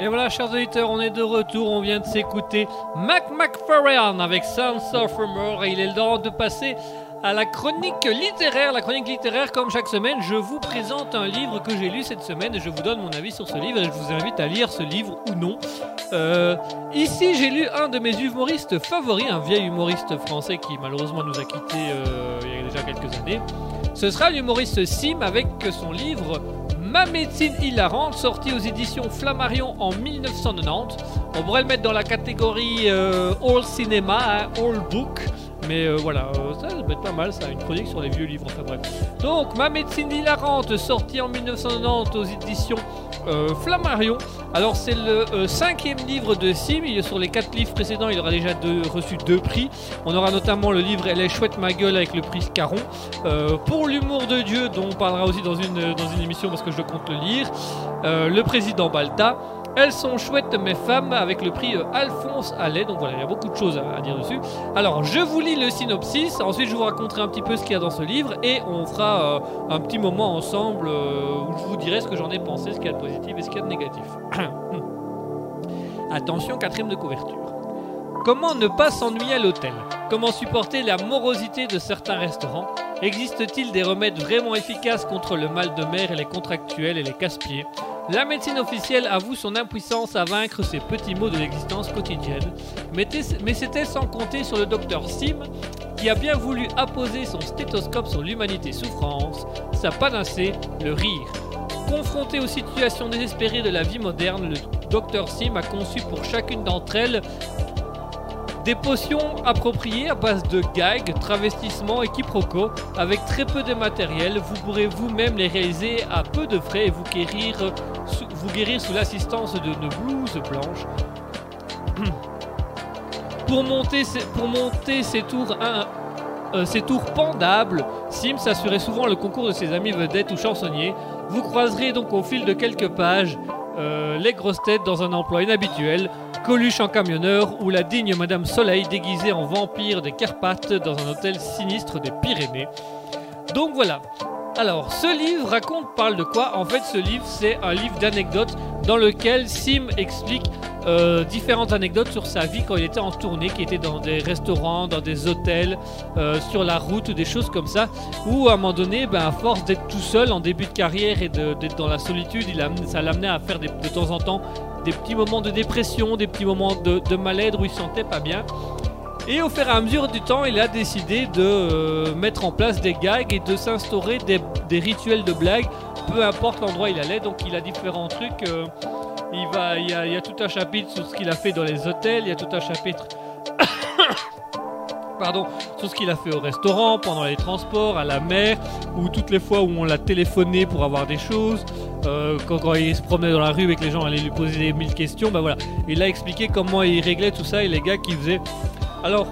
Et voilà, chers auditeurs, on est de retour. On vient de s'écouter Mac McFarlane avec Sounds of Rumor. Et il est le temps de passer à la chronique littéraire. La chronique littéraire, comme chaque semaine, je vous présente un livre que j'ai lu cette semaine et je vous donne mon avis sur ce livre. Et je vous invite à lire ce livre ou non. Euh, ici, j'ai lu un de mes humoristes favoris, un vieil humoriste français qui malheureusement nous a quittés euh, il y a déjà quelques années. Ce sera l'humoriste Sim avec son livre Ma médecine hilarante, sorti aux éditions Flammarion en 1990. On pourrait le mettre dans la catégorie euh, All Cinema, hein, All Book. Mais euh, voilà, euh, ça, peut être pas mal, ça, une chronique sur les vieux livres, enfin bref. Donc, Ma médecine hilarante, sorti en 1990 aux éditions euh, Flammarion. Alors, c'est le cinquième livre de Sim. Sur les quatre livres précédents, il aura déjà reçu deux prix. On aura notamment le livre Elle est chouette ma gueule avec le prix Scarron. Pour l'humour de Dieu, dont on parlera aussi dans une, émission parce que je compte le lire. Le président Balta. Elles sont chouettes mes femmes avec le prix euh, Alphonse Allais. Donc voilà, il y a beaucoup de choses à, dire dessus. Alors je vous lis le synopsis, ensuite je vous raconterai un petit peu ce qu'il y a dans ce livre et on fera euh, un petit moment ensemble euh, où je vous dirai ce que j'en ai pensé, ce qu'il y a de positif et ce qu'il y a de négatif. [coughs] Attention, quatrième de couverture. Comment ne pas s'ennuyer à l'hôtel? Comment supporter la morosité de certains restaurants? Existe-t-il des remèdes vraiment efficaces contre le mal de mer et les contractuels et les casse-pieds? La médecine officielle avoue son impuissance à vaincre ces petits maux de l'existence quotidienne, mais, c'était sans compter sur le docteur Sim qui a bien voulu apposer son stéthoscope sur l'humanité souffrance, sa panacée, le rire. Confronté aux situations désespérées de la vie moderne, le docteur Sim a conçu pour chacune d'entre elles des potions appropriées à base de gags, travestissements et quiproquos. Avec très peu de matériel, vous pourrez vous-même les réaliser à peu de frais et vous guérir, sous, l'assistance de nos blouses blanches. [clears throat] pour, monter ces, tours euh, ces tours pendables, Sims assurait souvent le concours de ses amis vedettes ou chansonniers. Vous croiserez donc au fil de quelques pages euh, les grosses têtes dans un emploi inhabituel, Coluche en camionneur ou la digne Madame Soleil déguisée en vampire des Carpates dans un hôtel sinistre des Pyrénées. Donc voilà. Alors, ce livre raconte, parle de quoi En fait, ce livre, c'est un livre d'anecdotes dans lequel Sim explique euh, différentes anecdotes sur sa vie quand il était en tournée, qui était dans des restaurants, dans des hôtels, euh, sur la route, des choses comme ça, où à un moment donné, ben, à force d'être tout seul en début de carrière et d'être dans la solitude, ça l'amenait à faire de temps en temps des petits moments de dépression, des petits moments de, de mal-être où il se sentait pas bien. Et au fur et à mesure du temps, il a décidé de euh, mettre en place des gags et de s'instaurer des, rituels de blagues, peu importe l'endroit où il allait. Donc il a différents trucs. euh, il, y a, tout un chapitre sur ce qu'il a fait dans les hôtels, il y a tout un chapitre [coughs] pardon, sur ce qu'il a fait au restaurant, pendant les transports, à la mer, ou toutes les fois où on l'a téléphoné pour avoir des choses, euh, quand, quand il se promenait dans la rue et que les gens allaient lui poser des mille questions, bah voilà. Il a expliqué comment il réglait tout ça et les gars qui faisaient. Alors,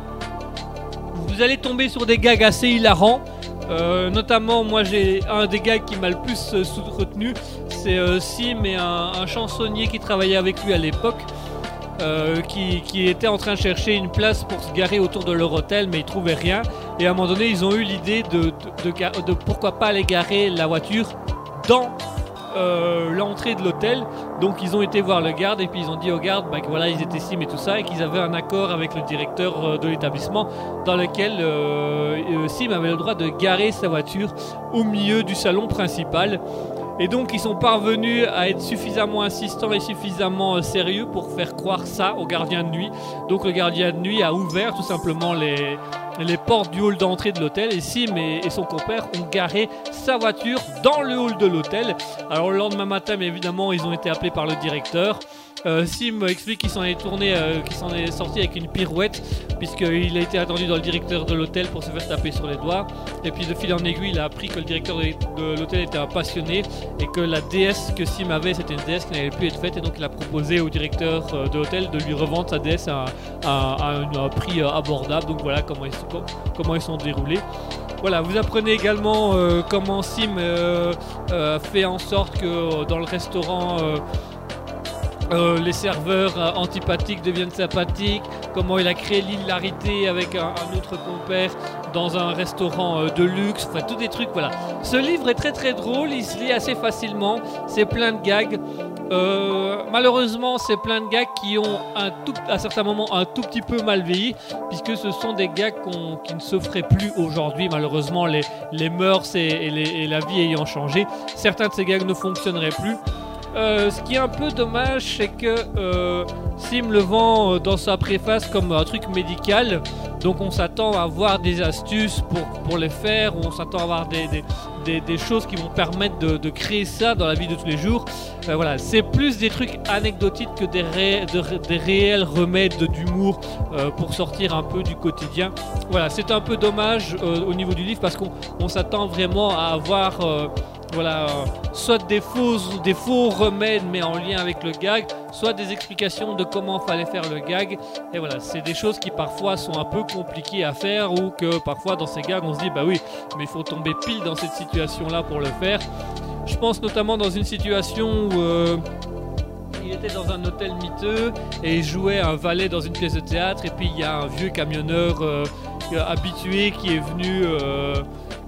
vous allez tomber sur des gags assez hilarants. Euh, notamment, moi j'ai un des gags qui m'a le plus euh, sou- retenu, c'est euh, Sim et un, chansonnier qui travaillait avec lui à l'époque. qui, était en train de chercher une place pour se garer autour de leur hôtel, mais ils trouvaient rien. Et à un moment donné, ils ont eu l'idée de, de pourquoi pas aller garer la voiture dans euh, l'entrée de l'hôtel. Donc ils ont été voir le garde et puis ils ont dit au garde bah, que voilà ils étaient sim et tout ça et qu'ils avaient un accord avec le directeur euh, de l'établissement dans lequel euh, Sim avait le droit de garer sa voiture au milieu du salon principal. Et donc ils sont parvenus à être suffisamment insistants et suffisamment euh, sérieux pour faire croire ça au gardien de nuit. Donc le gardien de nuit a ouvert tout simplement les, portes du hall d'entrée de l'hôtel et Sim et, son compère ont garé sa voiture dans le hall de l'hôtel. Alors le lendemain matin, évidemment, ils ont été appelés par le directeur. Euh, Sim explique qu'il s'en est tourné, euh, qu'il s'en est sorti avec une pirouette, puisqu'il a été attendu dans le directeur de l'hôtel pour se faire taper sur les doigts. Et puis de fil en aiguille, il a appris que le directeur de l'hôtel était un passionné et que la DS que Sim avait, c'était une DS qui n'allait plus être faite. Et donc il a proposé au directeur euh, de l'hôtel de lui revendre sa DS à, un, prix abordable. Donc voilà comment ils, sont- sont déroulés. Voilà, vous apprenez également comment Sim fait en sorte que dans le restaurant, euh, les serveurs euh, antipathiques deviennent sympathiques, comment il a créé l'hilarité avec un, autre compère dans un restaurant euh, de luxe, enfin tous des trucs, voilà. Ce livre est très très drôle, il se lit assez facilement, c'est plein de gags. Malheureusement, c'est plein de gags qui ont à certains moments un tout petit peu mal vieilli, puisque ce sont des gags qui ne se feraient plus aujourd'hui. Malheureusement, les, les mœurs et la vie ayant changé, certains de ces gags ne fonctionneraient plus. Euh, ce qui est un peu dommage, c'est que euh, Sim le vend euh, dans sa préface comme un truc médical. Donc on s'attend à avoir des astuces pour, pour les faire, on s'attend à avoir des, des, des- choses qui vont permettre de, créer ça dans la vie de tous les jours. Euh, voilà, c'est plus des trucs anecdotiques que des, ré- de- des réels remèdes d'humour euh, pour sortir un peu du quotidien. Voilà, c'est un peu dommage euh, au niveau du livre parce qu'on on s'attend vraiment à avoir voilà, soit des faux, des faux remèdes mais en lien avec le gag, soit des explications de comment fallait faire le gag. Et voilà, c'est des choses qui parfois sont un peu compliquées à faire ou que parfois dans ces gags on se dit bah oui, mais il faut tomber pile dans cette situation là pour le faire. Je pense notamment dans une situation où euh, il était dans un hôtel miteux et il jouait un valet dans une pièce de théâtre et puis il y a un vieux camionneur euh, habitué qui est venu euh,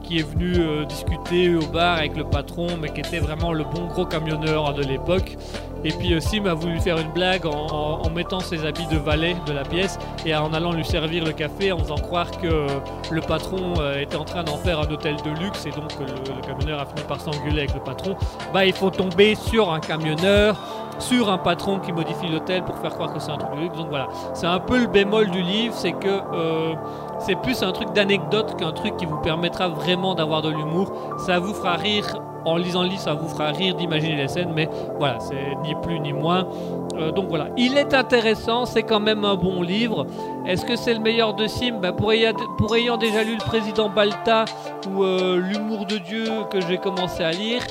qui est venu discuter au bar avec le patron mais qui était vraiment le bon gros camionneur de l'époque et puis euh, Sim a voulu faire une blague en, mettant ses habits de valet de la pièce et en allant lui servir le café en faisant croire que euh, le patron euh, était en train d'en faire un hôtel de luxe et donc le, camionneur a fini par s'engueuler avec le patron bah il faut tomber sur un camionneur sur un patron qui modifie l'hôtel pour faire croire que c'est un truc de luxe. Donc voilà, c'est un peu le bémol du livre, c'est que c'est plus un truc d'anecdote qu'un truc qui vous permettra vraiment d'avoir de l'humour. Ça vous fera rire, en lisant le livre, ça vous fera rire d'imaginer les scènes, mais voilà, c'est ni plus ni moins. Euh, donc voilà, il est intéressant, c'est quand même un bon livre. Est-ce que c'est le meilleur de Sim? Ben, pour, ayant, déjà lu le président Balta ou euh, l'humour de Dieu que j'ai commencé à lire,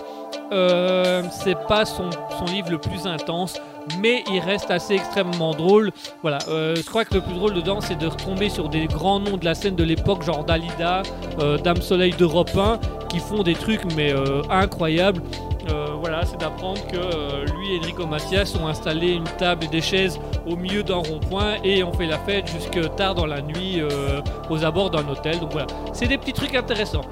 euh, c'est pas son livre le plus intense, mais il reste assez extrêmement drôle. Voilà, euh, je crois que le plus drôle dedans, c'est de retomber sur des grands noms de la scène de l'époque, genre Dalida, euh, Dame Soleil d'Europe 1, qui font des trucs mais euh, incroyables. Voilà, c'est d'apprendre que euh, lui et Enrico Mathias ont installé une table et des chaises au milieu d'un rond-point et ont fait la fête jusque tard dans la nuit euh, aux abords d'un hôtel. Donc voilà, c'est des petits trucs intéressants.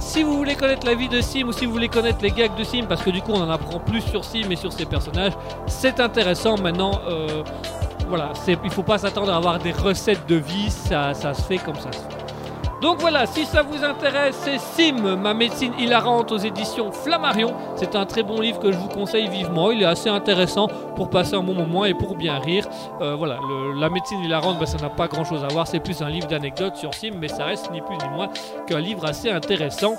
Si vous voulez connaître la vie de Sim ou si vous voulez connaître les gags de Sim, parce que du coup on en apprend plus sur Sim et sur ses personnages, c'est intéressant. Maintenant, euh, voilà, il faut pas s'attendre à avoir des recettes de vie, ça, ça se fait comme ça se fait. Donc voilà, si ça vous intéresse, c'est Sim, ma médecine hilarante aux éditions Flammarion. C'est un très bon livre que je vous conseille vivement. Il est assez intéressant pour passer un bon moment et pour bien rire. Euh, voilà, la médecine hilarante, ben, ça n'a pas grand chose à voir. C'est plus un livre d'anecdotes sur Sim, mais ça reste ni plus ni moins qu'un livre assez intéressant.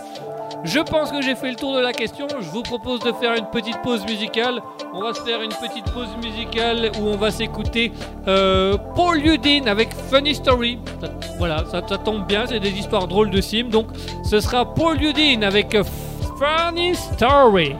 Je pense que j'ai fait le tour de la question. Je vous propose de faire une petite pause musicale. On va faire une petite pause musicale où on va s'écouter euh, Paul Yudin avec Funny Story. Voilà, ça, tombe bien, histoires drôles de Sim. Donc ce sera Paul Yudin avec Funny Story.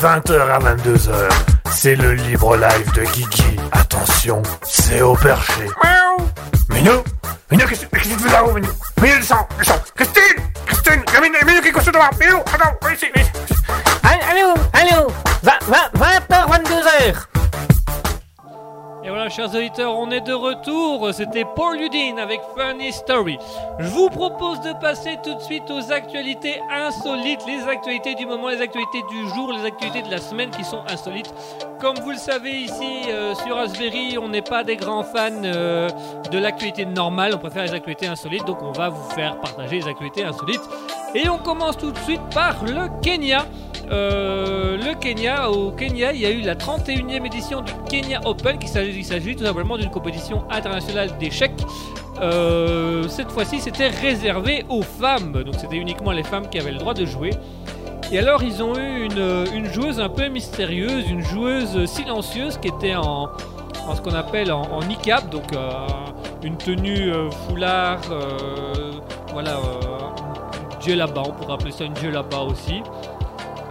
20h à 22h, c'est le libre live de Guigui. Attention, c'est au perché. Minou Minou, qu'est-ce que tu fais là-haut, Minou? Minou, descends, descends. Christine Christine Minou, Minou, qui est couché devant. Minou, attends, Et voilà, chers auditeurs, on est de retour. C'était Paul Ludin avec Funny Story. Je vous propose de passer tout de suite aux actualités insolites, les actualités du moment, les actualités du jour, les actualités de la semaine qui sont insolites. Comme vous le savez ici euh, sur Raspberry, on n'est pas des grands fans euh, de l'actualité normale, on préfère les actualités insolites, donc on va vous faire partager les actualités insolites. Et on commence tout de suite par le Kenya. Euh, le Kenya, au Kenya, il y a eu la 31e édition du Kenya Open, qui s'agit tout simplement d'une compétition internationale d'échecs. Euh, cette fois-ci, c'était réservé aux femmes, donc c'était uniquement les femmes qui avaient le droit de jouer. Et alors, ils ont eu une, joueuse un peu mystérieuse, une joueuse silencieuse qui était en, ce qu'on appelle en, niqab, donc euh, une tenue foulard, voilà, euh, djellaba, on pourrait appeler ça une djellaba aussi.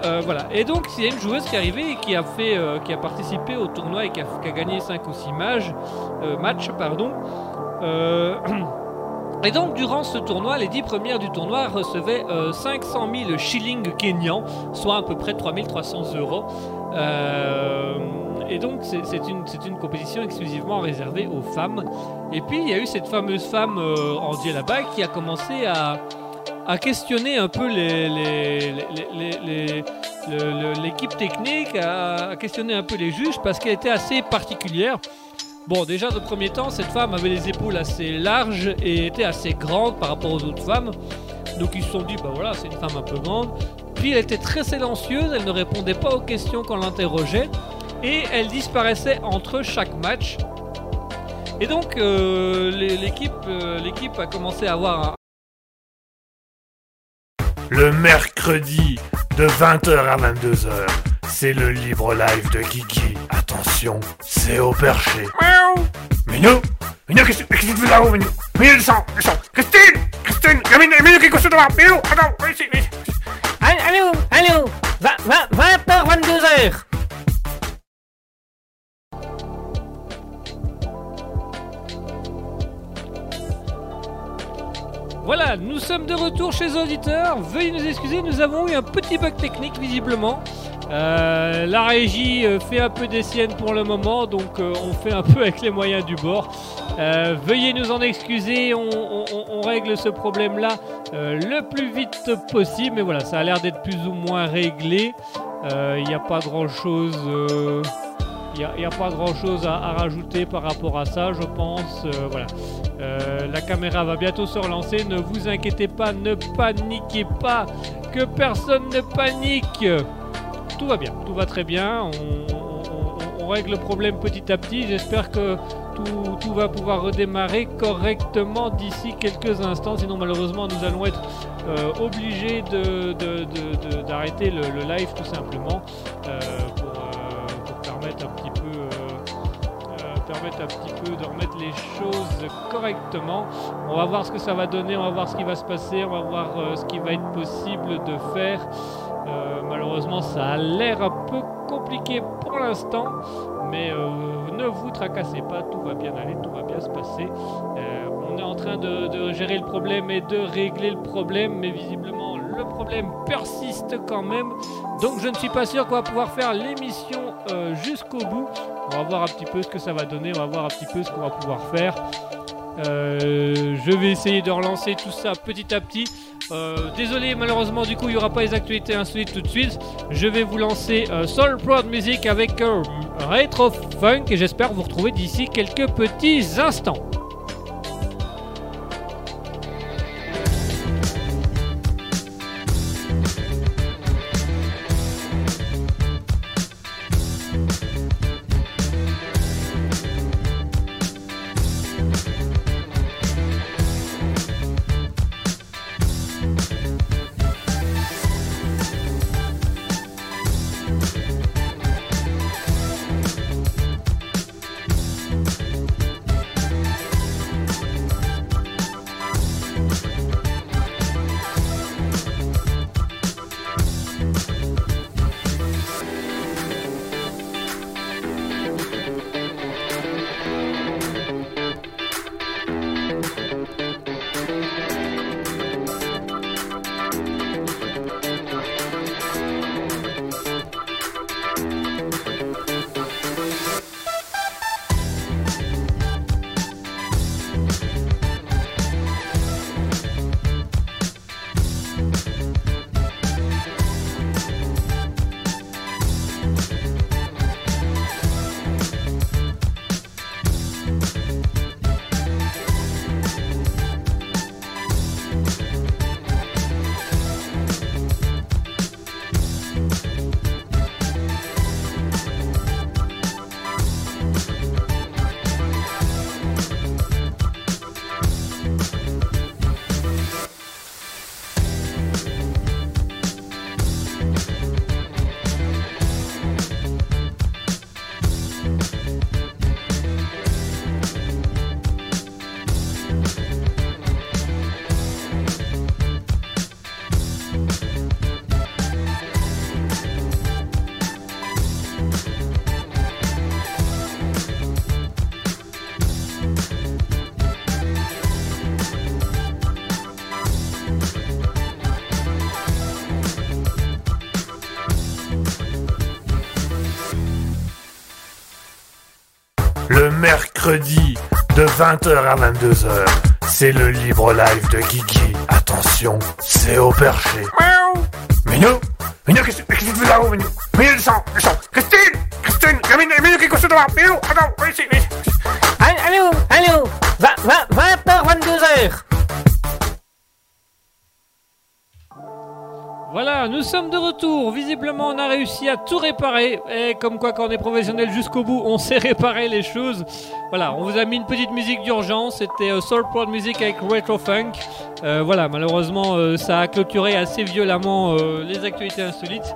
Euh, voilà. Et donc, il y a une joueuse qui est arrivée et qui a, fait, euh, qui a participé au tournoi et qui a, gagné 5 ou 6 matchs. euh, matchs. Pardon. [clears throat] Et donc, durant ce tournoi, les 10 premières du tournoi recevaient euh, 500 000 shillings kenyans, soit à peu près 3300 euros. Et donc, c'est une, une compétition exclusivement réservée aux femmes. Et puis, il y a eu cette fameuse femme en là-bas qui a commencé à à questionner un peu l'équipe technique, à, à questionner un peu les juges parce qu'elle était assez particulière. Bon, déjà, de premier temps, cette femme avait les épaules assez larges et était assez grande par rapport aux autres femmes. Donc ils se sont dit, bah voilà, c'est une femme un peu grande. Puis elle était très silencieuse, elle ne répondait pas aux questions qu'on l'interrogeait. Et elle disparaissait entre chaque match. Et donc euh, euh, l'équipe a commencé à avoir Le mercredi de 20h à 22h, c'est le libre live de Guigui. Attention, c'est au perché. Miaou. Minou Minou, qu'est-ce que tu fais là-haut, Minou Minou, descends, descends. Christine Christine Minou, Minou, qui est couché devant Minou, attends, viens ici, viens ici Allô, allô 20h, 22h Voilà, nous sommes de retour chez les auditeurs. Veuillez nous excuser, nous avons eu un petit bug technique visiblement. Euh, la régie euh, fait un peu des siennes pour le moment, donc euh, on fait un peu avec les moyens du bord. Veuillez nous en excuser, on, règle ce problème-là le plus vite possible. Mais voilà, ça a l'air d'être plus ou moins réglé. Il n'y a pas grand-chose. Il n'y a, pas grand chose à, rajouter par rapport à ça, je pense. Euh, voilà. Euh, la caméra va bientôt se relancer. Ne vous inquiétez pas, ne paniquez pas. Que personne ne panique. Tout va bien, tout va très bien. On, règle le problème petit à petit. J'espère que tout, va pouvoir redémarrer correctement d'ici quelques instants. Sinon, malheureusement, nous allons être euh, obligés d'arrêter le live tout simplement un petit peu. euh, euh, permettre un petit peu de remettre les choses correctement. On va voir ce que ça va donner, on va voir ce qui va se passer, on va voir euh, ce qui va être possible de faire. Malheureusement, ça a l'air un peu compliqué pour l'instant, mais ne vous tracassez pas, tout va bien aller, tout va bien se passer. On est en train de gérer le problème et de régler le problème, mais visiblement le problème persiste quand même. Donc je ne suis pas sûr qu'on va pouvoir faire l'émission euh, jusqu'au bout. On va voir un petit peu ce que ça va donner, on va voir un petit peu ce qu'on va pouvoir faire. Euh, je vais essayer de relancer tout ça petit à petit. Euh, désolé, malheureusement, du coup, il n'y aura pas les actualités insolites tout de suite. Je vais vous lancer euh, Soul Prod Music avec Retro Funk et j'espère vous retrouver d'ici quelques petits instants. 20h à 22h. C'est le libre live de Guigui. Attention, c'est au perché. Miaou Minou Minou, qu'est-ce qu'est-ce que tu fais là-haut, Minou Minou, descends, descends Christine Christine Minou, Minou, qu'est-ce que tu fais devant Minou, attends, viens ici, viens ici. Allô, allô 20h, 22h Voilà, nous sommes de retour. Visiblement, on a réussi à tout réparer. Et comme quoi, quand on est professionnel jusqu'au bout, on sait réparer les choses. Voilà, on vous a mis une petite musique d'urgence. C'était euh, Soul Prod Music avec Retro Funk. Euh, voilà, malheureusement, euh, ça a clôturé assez violemment les actualités insolites.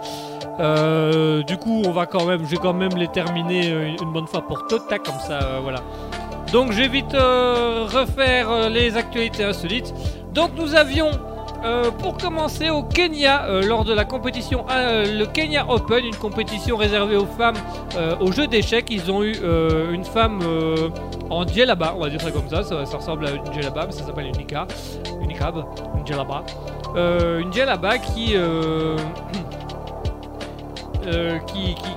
Du coup, on va quand même, je vais quand même les terminer une bonne fois pour toutes, tac, comme ça, voilà. Donc, je vais vite refaire les actualités insolites. Donc, nous avions euh, pour commencer au Kenya, euh, lors de la compétition, euh, le Kenya Open, une compétition réservée aux femmes au jeu d'échecs, ils ont eu une femme en djellaba, on va dire ça comme ça, ça, ça ressemble à une djellaba, mais ça s'appelle une niqab, une niqab, une une djellaba qui, euh,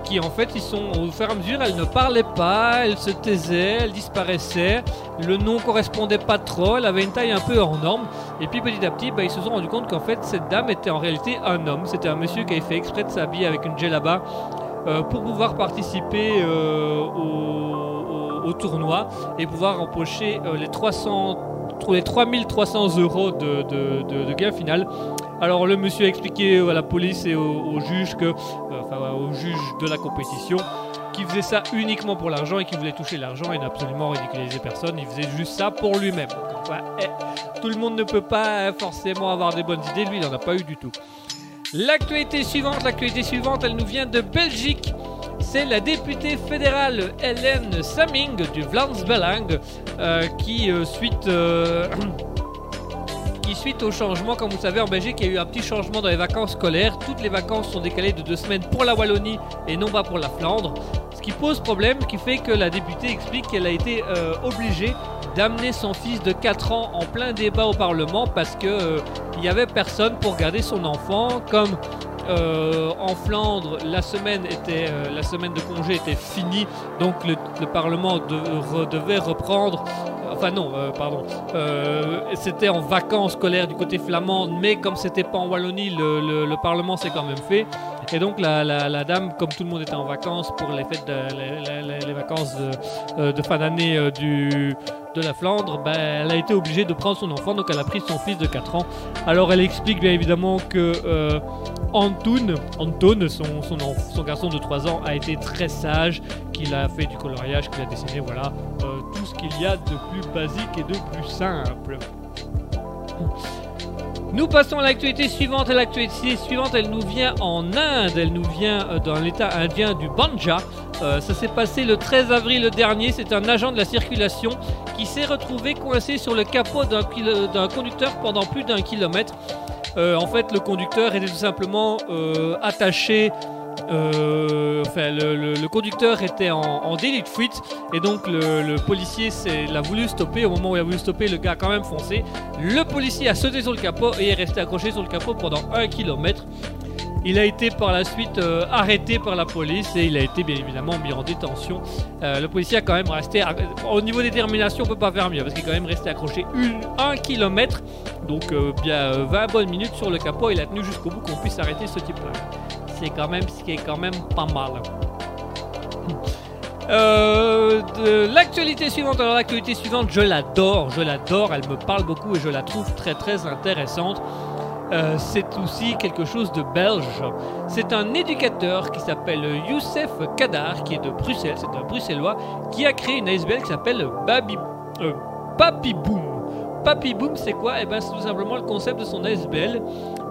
qui, en fait, ils sont au fur et à mesure, elle ne parlait pas, elle se taisait, elle disparaissait, le nom correspondait pas trop, elle avait une taille un peu hors norme. Et puis petit à petit, bah, ils se sont rendu compte qu'en fait, cette dame était en réalité un homme. C'était un monsieur qui avait fait exprès de s'habiller avec une djellaba euh, pour pouvoir participer euh, au, tournoi et pouvoir empocher euh, les 300, les 3300 euros de, de, de, de gain final. Alors le monsieur a expliqué à la police et au, juge que, euh, enfin au juge de la compétition, qu'il faisait ça uniquement pour l'argent et qu'il voulait toucher l'argent et n'absolument ridiculiser personne. Il faisait juste ça pour lui-même. Eh, tout le monde ne peut pas euh, forcément avoir des bonnes idées. Lui, il n'en a pas eu du tout. L'actualité suivante, l'actualité suivante, elle nous vient de Belgique. C'est la députée fédérale Hélène Saming du Vlaams-Belang euh, qui, suite, [clears throat] suite au changement, comme vous savez, en Belgique, il y a eu un petit changement dans les vacances scolaires. Toutes les vacances sont décalées de deux semaines pour la Wallonie et non pas pour la Flandre. Ce qui pose problème, qui fait que la députée explique qu'elle a été euh, obligée d'amener son fils de 4 ans en plein débat au Parlement parce que euh, il y avait personne pour garder son enfant. Comme euh, en Flandre, la semaine était euh, la semaine de congé était finie, donc le, le Parlement devait reprendre. Enfin non, euh, pardon. Euh, c'était en vacances scolaires du côté flamand, mais comme c'était pas en Wallonie, le, le- le Parlement s'est quand même fait. Et donc la, dame, comme tout le monde était en vacances pour les fêtes, les, vacances de, euh, fin d'année de la Flandre, ben, elle a été obligée de prendre son enfant, donc elle a pris son fils de 4 ans. Alors elle explique bien évidemment que Anton, son, garçon de 3 ans, a été très sage, qu'il a fait du coloriage, qu'il a dessiné, voilà, tout ce qu'il y a de basique et de plus simple. Nous passons à l'actualité suivante. L'actualité suivante, elle nous vient en Inde. Elle nous vient euh, dans l'état indien du Banja. Euh, ça s'est passé le 13 avril dernier. C'est un agent de la circulation qui s'est retrouvé coincé sur le capot d'un conducteur pendant plus d'un kilomètre. Euh, en fait, le conducteur était tout simplement attaché. Euh, enfin, le, conducteur était en, délit de fuite et donc le, policier l'a voulu stopper. Au moment où il a voulu stopper, le gars a quand même foncé. Le policier a sauté sur le capot et est resté accroché sur le capot pendant un kilomètre. Il a été par la suite euh, arrêté par la police et il a été bien évidemment mis en détention. Euh, le policier a quand même resté, au niveau détermination, on peut pas faire mieux parce qu'il est quand même resté accroché une, un kilomètre, donc bien euh, 20 bonnes minutes sur le capot. Il a tenu jusqu'au bout qu'on puisse arrêter ce type-là. C'est quand même ce qui est quand même pas mal. [laughs] Euh, l'actualité suivante, alors l'actualité suivante, je l'adore, je l'adore, elle me parle beaucoup et je la trouve très très intéressante. Euh, c'est aussi quelque chose de belge. C'est un éducateur qui s'appelle Youssef Kadar, qui est de Bruxelles, c'est un bruxellois, qui a créé une ASBL qui s'appelle Baby, euh, Boom. Papi Boom, c'est quoi? Eh ben, c'est tout simplement le concept de son ASBL.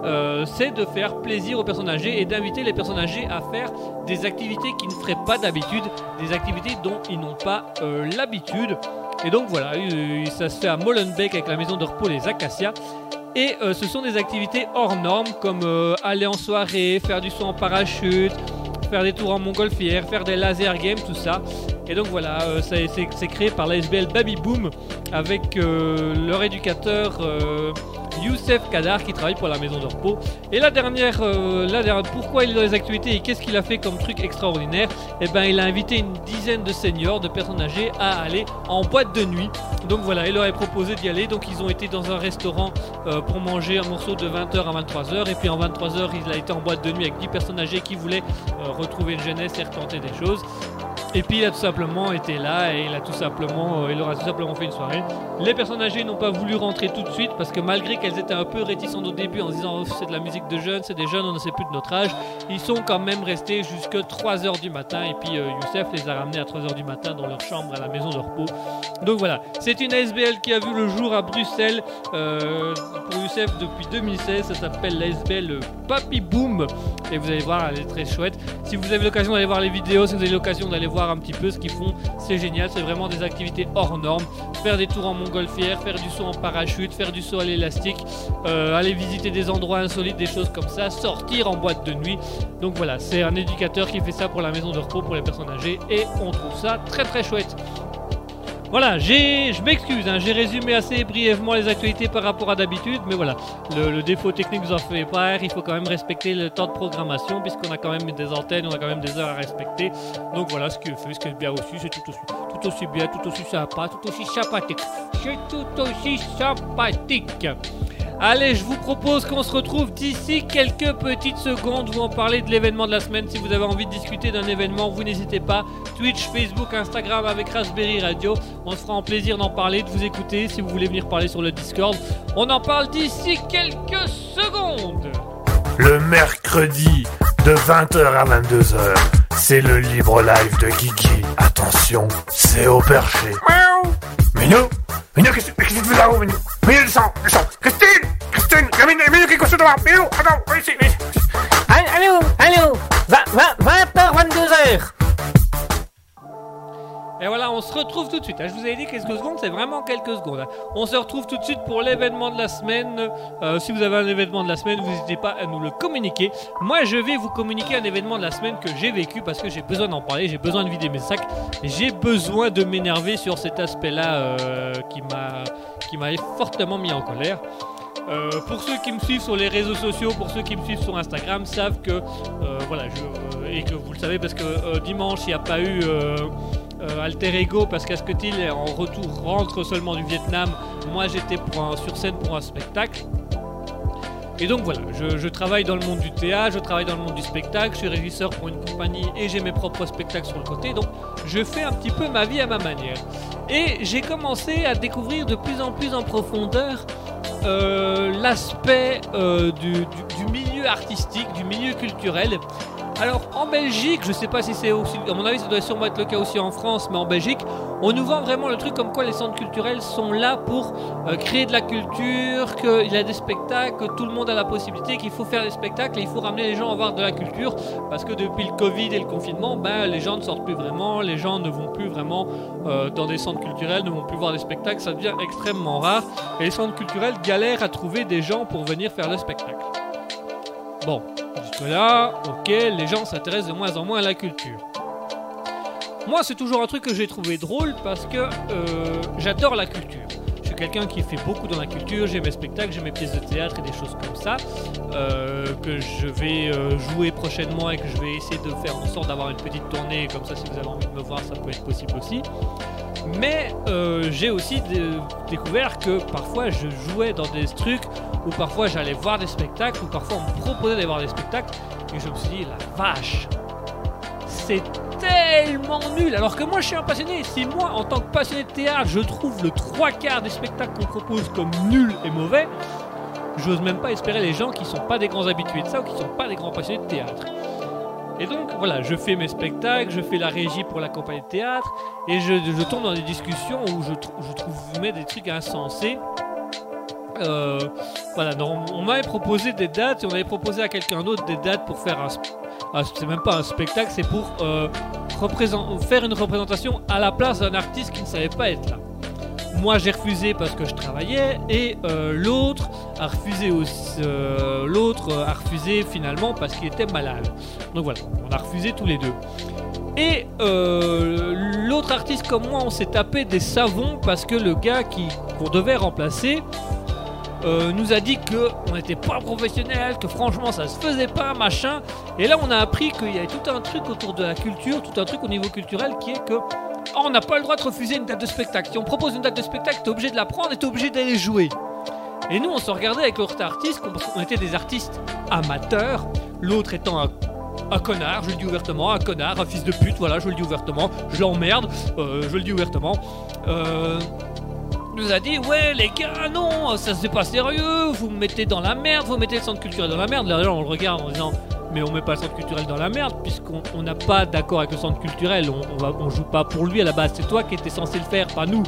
Euh, c'est de faire plaisir aux personnes âgées et d'inviter les personnes âgées à faire des activités qu'ils ne feraient pas d'habitude, des activités dont ils n'ont pas euh, l'habitude. Et donc voilà, euh, ça se fait à Molenbeek avec la maison de repos Les Acacias. Et ce sont des activités hors normes comme aller en soirée, faire du saut en parachute, faire des tours en montgolfière, faire des laser games, tout ça. Et donc voilà, euh, c'est créé par l'ASBL Baby Boom avec euh, leur éducateur euh, Youssef Kadar qui travaille pour la maison de repos. Et la dernière, euh, la dernière- pourquoi il est dans les actualités et qu'est-ce qu'il a fait comme truc extraordinaire? Eh ben, il a invité une dizaine de seniors, de personnes âgées, à aller en boîte de nuit. Donc voilà, il leur a proposé d'y aller. Donc ils ont été dans un restaurant euh, pour manger un morceau de 20h à 23h. Et puis en 23h, il a été en boîte de nuit avec 10 personnes âgées qui voulaient euh, retrouver une jeunesse et retenter des choses. Et puis il a tout simplement été là et il a tout simplement, euh, il leur a tout simplement fait une soirée. Les personnes âgées n'ont pas voulu rentrer tout de suite parce que malgré qu'elles étaient un peu réticentes au début en se disant Oh, c'est de la musique de jeunes, c'est des jeunes, on ne sait plus de notre âge, ils sont quand même restés jusque 3h du matin et puis euh, Youssef les a ramenés à 3h du matin dans leur chambre à la maison de repos. Donc voilà, c'est une ASBL qui a vu le jour à Bruxelles euh, pour Youssef depuis 2016, ça s'appelle l'ASBL Papy Boom et vous allez voir, elle est très chouette. Si vous avez l'occasion d'aller voir les vidéos, si vous avez l'occasion d'aller voir un petit peu ce qu'ils font, c'est génial, c'est vraiment des activités hors normes. Faire des tours en montgolfière, faire du saut en parachute, faire du saut à l'élastique, euh, aller visiter des endroits insolites, des choses comme ça, sortir en boîte de nuit. Donc voilà, c'est un éducateur qui fait ça pour la maison de repos pour les personnes âgées et on trouve ça très très chouette. Voilà, je m'excuse, hein, j'ai résumé assez brièvement les actualités par rapport à d'habitude, mais voilà, le, défaut technique nous en fait part, il faut quand même respecter le temps de programmation, puisqu'on a quand même des antennes, on a quand même des heures à respecter. Donc voilà, ce qui est fait, ce qui est bien aussi, c'est tout aussi, tout aussi bien, tout aussi sympa, tout aussi sympathique. C'est tout aussi sympathique. Allez, je vous propose qu'on se retrouve d'ici quelques petites secondes. Vous en parlez de l'événement de la semaine. Si vous avez envie de discuter d'un événement, vous n'hésitez pas. Twitch, Facebook, Instagram avec Raspberry Radio. On se fera en plaisir d'en parler, de vous écouter. Si vous voulez venir parler sur le Discord, on en parle d'ici quelques secondes. Le mercredi, de 20h à 22h, c'est le libre live de Guigui. Attention, c'est au perché. Miaou Minou Minou, qu'est-ce que tu fais là-haut, Minou Minou, descends, descends Christine Christine Minou, Minou, qu'est-ce que tu dois? Minou, attends, viens ici, viens ici. Allô, allô 20h, 22h Et voilà, on se retrouve tout de suite. hein. Je vous avais dit quelques secondes, c'est vraiment quelques secondes. hein. On se retrouve tout de suite pour l'événement de la semaine. Euh, si vous avez un événement de la semaine, vous n'hésitez pas à nous le communiquer. Moi, je vais vous communiquer un événement de la semaine que j'ai vécu parce que j'ai besoin d'en parler, j'ai besoin de vider mes sacs, j'ai besoin de m'énerver sur cet aspect-là euh, qui m'a fortement mis en colère. Euh, pour ceux qui me suivent sur les réseaux sociaux, pour ceux qui me suivent sur Instagram, savent que voilà, et que vous le savez parce que dimanche il n'y a pas eu euh, Alter Ego parce qu'Asketil en retour rentre seulement du Vietnam. Moi j'étais sur scène pour un spectacle. Et donc voilà, je, travaille dans le monde du théâtre, je travaille dans le monde du spectacle, je suis régisseur pour une compagnie et j'ai mes propres spectacles sur le côté, donc je fais un petit peu ma vie à ma manière. Et j'ai commencé à découvrir de plus en plus en profondeur euh, l'aspect euh, du milieu artistique, du milieu culturel. Alors en Belgique, je sais pas si c'est aussi, à mon avis ça doit sûrement être le cas aussi en France, mais en Belgique, on nous vend vraiment le truc comme quoi les centres culturels sont là pour euh, créer de la culture, qu'il y a des spectacles, que tout le monde a la possibilité, qu'il faut faire des spectacles et il faut ramener les gens à voir de la culture, parce que depuis le Covid et le confinement, ben, les gens ne sortent plus vraiment, les gens ne vont plus vraiment euh, dans des centres culturels, ne vont plus voir des spectacles, ça devient extrêmement rare, et les centres culturels galèrent à trouver des gens pour venir faire le spectacle. Bon, jusque-là, ok, les gens s'intéressent de moins en moins à la culture. Moi, c'est toujours un truc que j'ai trouvé drôle parce que euh, j'adore la culture. Quelqu'un qui fait beaucoup dans la culture, j'ai mes spectacles, j'ai mes pièces de théâtre et des choses comme ça, euh, que je vais euh, jouer prochainement et que je vais essayer de faire en sorte d'avoir une petite tournée, comme ça si vous avez envie de me voir, ça peut être possible aussi. Mais euh, j'ai aussi dé- découvert que parfois je jouais dans des trucs où parfois j'allais voir des spectacles, où parfois on me proposait d'aller voir des spectacles, et je me suis dit, la vache, c'est tellement nul. Alors que moi je suis un passionné, si moi en tant que passionné de théâtre, je trouve le trois quarts des spectacles qu'on propose comme nuls et mauvais, j'ose même pas espérer les gens qui sont pas des grands habitués de ça ou qui sont pas des grands passionnés de théâtre. Et donc voilà, je fais mes spectacles, je fais la régie pour la compagnie de théâtre, et je, tombe dans des discussions où je, trou- je trouve des trucs insensés. Euh, voilà, on m'avait proposé des dates et on avait proposé à quelqu'un d'autre des dates pour faire un. Ah, c'est même pas un spectacle, c'est pour euh, faire une représentation à la place d'un artiste qui ne savait pas être là. Moi j'ai refusé parce que je travaillais et euh, l'autre a refusé aussi. euh, l'autre a refusé finalement parce qu'il était malade. Donc voilà, on a refusé tous les deux. Et l'autre artiste comme moi, on s'est tapé des savons parce que le gars qui qu'on devait remplacer euh, nous a dit que on n'était pas professionnel, que franchement ça se faisait pas, machin. Et là, on a appris qu'il y avait tout un truc autour de la culture, tout un truc au niveau culturel qui est que oh, on n'a pas le droit de refuser une date de spectacle. Si on propose une date de spectacle, t'es obligé de la prendre et t'es obligé d'aller jouer. Et nous, on se regardait avec l'autre artiste, qu'on était des artistes amateurs, l'autre étant un, un connard, je le dis ouvertement, un connard, un fils de pute, voilà, je le dis ouvertement, je l'emmerde, euh, je le dis ouvertement. Euh, nous a dit ouais les gars non ça c'est pas sérieux vous me mettez dans la merde vous mettez le centre culturel dans la merde. Là on le regarde en disant mais on met pas le centre culturel dans la merde puisqu'on on n'a pas d'accord avec le centre culturel. On, on, va, on joue pas pour lui à la base. C'est toi qui étais censé le faire pas nous.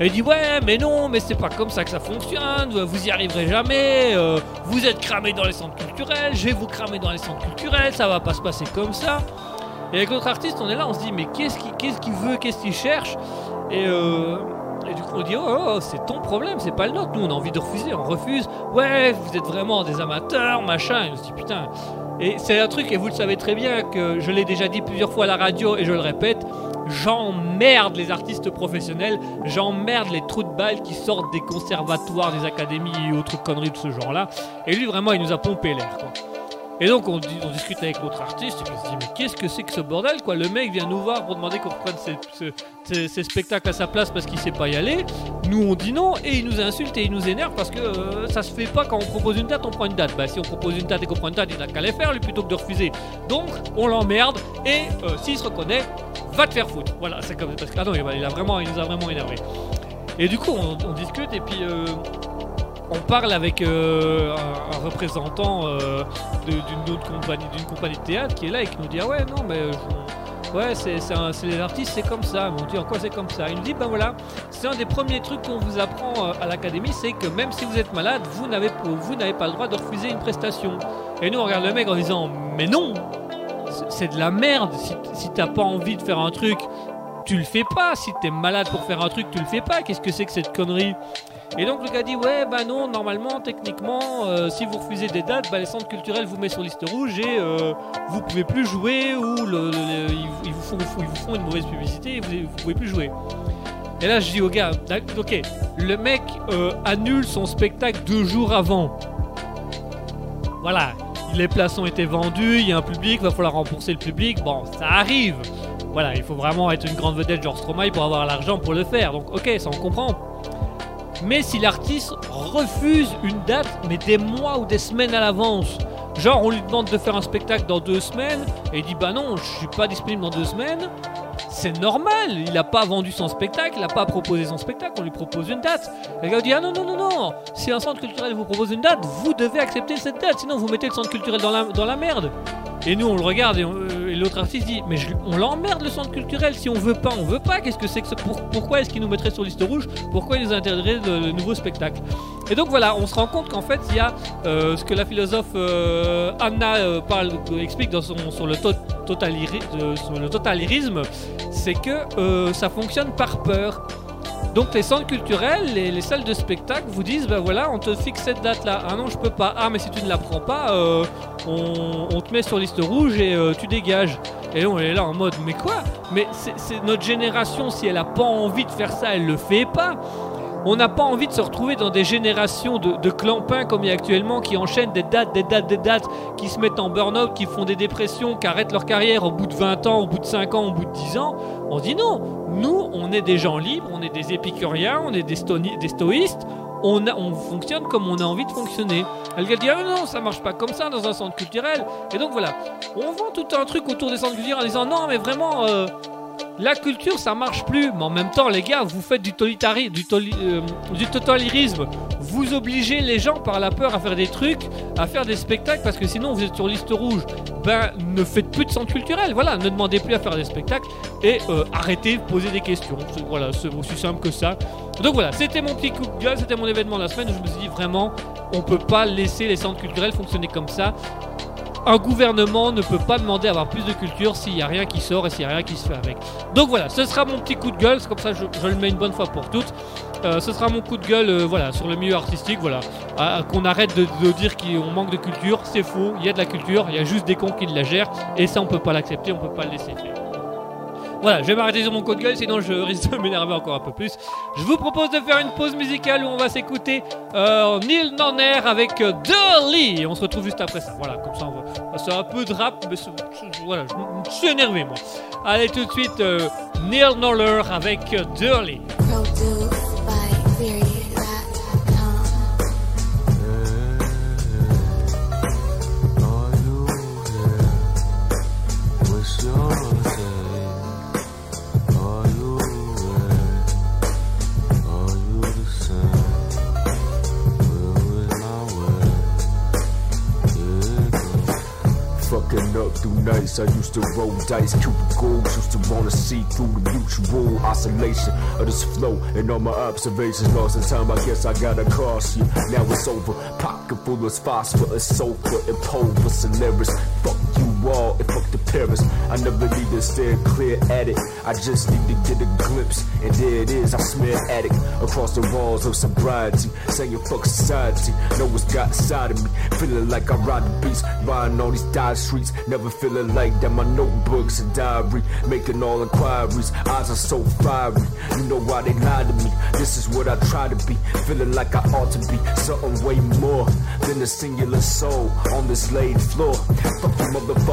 Et il dit ouais mais non mais c'est pas comme ça que ça fonctionne. Vous y arriverez jamais. Euh, vous êtes cramé dans les centres culturels. Je vais vous cramer dans les centres culturels. Ça va pas se passer comme ça. Et avec l'autre artiste on est là on se dit mais qu'est-ce qu'il qu'est-ce qu'il veut qu'est-ce qu'il cherche? Et euh, et du coup, on dit Oh, oh, oh, c'est ton problème, c'est pas le nôtre. Nous, on a envie de refuser, on refuse. Ouais, vous êtes vraiment des amateurs, machin. Et on se dit Putain. Et c'est un truc, et vous le savez très bien, que je l'ai déjà dit plusieurs fois à la radio et je le répète j'emmerde les artistes professionnels, j'emmerde les trous de balles qui sortent des conservatoires, des académies et autres conneries de ce genre-là. Et lui, vraiment, il nous a pompé l'air, quoi. Et donc on, discute avec l'autre artiste et on se dit mais qu'est-ce que c'est que ce bordel quoi? Le mec vient nous voir pour demander qu'on reprenne ses, spectacles à sa place parce qu'il sait pas y aller. Nous on dit non et il nous insulte et il nous énerve parce que euh, ça se fait pas quand on propose une date on prend une date. Bah si on propose une date et qu'on prend une date il n'a qu'à les faire plutôt que de refuser. Donc on l'emmerde et euh, s'il se reconnaît va te faire foutre. Voilà c'est comme parce que ah non il, a vraiment il nous a vraiment énervé. Et du coup on, on discute et puis euh, on parle avec euh, un, représentant euh, d'une autre compagnie, d'une compagnie de théâtre qui est là et qui nous dit ah ouais non mais ouais c'est les artistes c'est comme ça. Mais on dit en quoi c'est comme ça? Il nous dit ben voilà c'est un des premiers trucs qu'on vous apprend euh, à l'académie c'est que même si vous êtes malade vous n'avez vous n'avez pas le droit de refuser une prestation. Et nous on regarde le mec en disant mais non c'est de la merde. Si, si t'as pas envie de faire un truc tu le fais pas. Si t'es malade pour faire un truc tu le fais pas. Qu'est-ce que c'est que cette connerie? Et donc le gars dit ouais bah non normalement techniquement euh, si vous refusez des dates bah, les centres culturels vous mettent sur liste rouge et euh, vous pouvez plus jouer ou ils, vous font, ils, vous font, une mauvaise publicité et vous, vous pouvez plus jouer. Et là je dis au gars ok le mec euh, annule son spectacle deux jours avant. Voilà les places ont été vendues il y a un public va falloir rembourser le public bon ça arrive. Voilà il faut vraiment être une grande vedette genre Stromae pour avoir l'argent pour le faire donc ok ça on comprend. Mais si l'artiste refuse une date, mais des mois ou des semaines à l'avance, genre on lui demande de faire un spectacle dans deux semaines, et il dit bah non, je suis pas disponible dans deux semaines, c'est normal, il n'a pas vendu son spectacle, il n'a pas proposé son spectacle, on lui propose une date. Le gars dit ah non, non, non, non, si un centre culturel vous propose une date, vous devez accepter cette date, sinon vous mettez le centre culturel dans la, dans la merde. Et nous on le regarde et, et l'autre artiste dit mais on l'emmerde le centre culturel si on veut pas on veut pas qu'est-ce que c'est que pour, pourquoi est-ce qu'il nous mettrait sur liste rouge pourquoi il nous interdirait de, nouveaux spectacles? Et donc voilà on se rend compte qu'en fait il y a euh, ce que la philosophe euh, Anna euh, explique dans son sur le, to, sur le totalirisme c'est que ça fonctionne par peur donc les centres culturels, les, les, salles de spectacle vous disent ben voilà, on te fixe cette date là. Ah non, je peux pas. Ah mais si tu ne la prends pas, euh, on, on, te met sur liste rouge et euh, tu dégages. Et on est là en mode mais quoi? Mais c'est notre génération si elle a pas envie de faire ça, elle le fait pas. On n'a pas envie de se retrouver dans des générations de, clampins comme il y a actuellement qui enchaînent des dates, des dates, des dates, qui se mettent en burn-out, qui font des dépressions, qui arrêtent leur carrière au bout de 20 ans, au bout de 5 ans, au bout de 10 ans. On dit non, nous on est des gens libres, on est des épicuriens, on est des, des stoïstes, on, fonctionne comme on a envie de fonctionner. Elle dit ah non, ça marche pas comme ça dans un centre culturel. Et donc voilà, on vend tout un truc autour des centres culturels en disant non mais vraiment... Euh, la culture ça marche plus, mais en même temps les gars vous faites du, euh, du totalitarisme, vous obligez les gens par la peur à faire des trucs, à faire des spectacles parce que sinon vous êtes sur liste rouge. Ben ne faites plus de centre culturel, voilà, ne demandez plus à faire des spectacles et euh, arrêtez de poser des questions. Voilà, c'est aussi simple que ça. Donc voilà, c'était mon petit coup de gueule, c'était mon événement de la semaine je me suis dit vraiment, on peut pas laisser les centres culturels fonctionner comme ça un gouvernement ne peut pas demander à avoir plus de culture s'il n'y a rien qui sort et s'il n'y a rien qui se fait avec. Donc voilà, ce sera mon petit coup de gueule, comme ça je, je, le mets une bonne fois pour toutes. Euh, ce sera mon coup de gueule euh, voilà, sur le milieu artistique, voilà. Qu'on arrête de, dire qu'on manque de culture, c'est faux, il y a de la culture, il y a juste des cons qui la gèrent, et ça on peut pas l'accepter, on peut pas le laisser faire. Voilà, je vais m'arrêter sur mon coup de gueule, sinon je risque de m'énerver encore un peu plus. Je vous propose de faire une pause musicale où on va s'écouter euh, Neil Norner avec euh. Et on se retrouve juste après ça. Voilà, comme ça on va. C'est un peu de rap, mais voilà, je, suis énervé moi. Allez, tout de suite, euh, Neil Norner avec euh, up through nights, I used to roll dice, cubicles, used to wanna see through the mutual oscillation of this flow and all my observations. Lost in time, I guess I gotta cross you. Now it's over, pocket full of phosphorus, sulfur, and pulver, Solaris. Fuck you all, and fuck the Paris. I never need to stare clear at it. I just need to get a glimpse, and there it is. I smear addict across the walls of sobriety, saying fuck society. Know what's got inside of me, feeling like I ride the beast, riding all these die streets, never feeling like that. My notebooks and diary, making all inquiries. Eyes are so fiery, you know why they lie to me. This is what I try to be, feeling like I ought to be something way more than a singular soul on this laid floor. Fuck you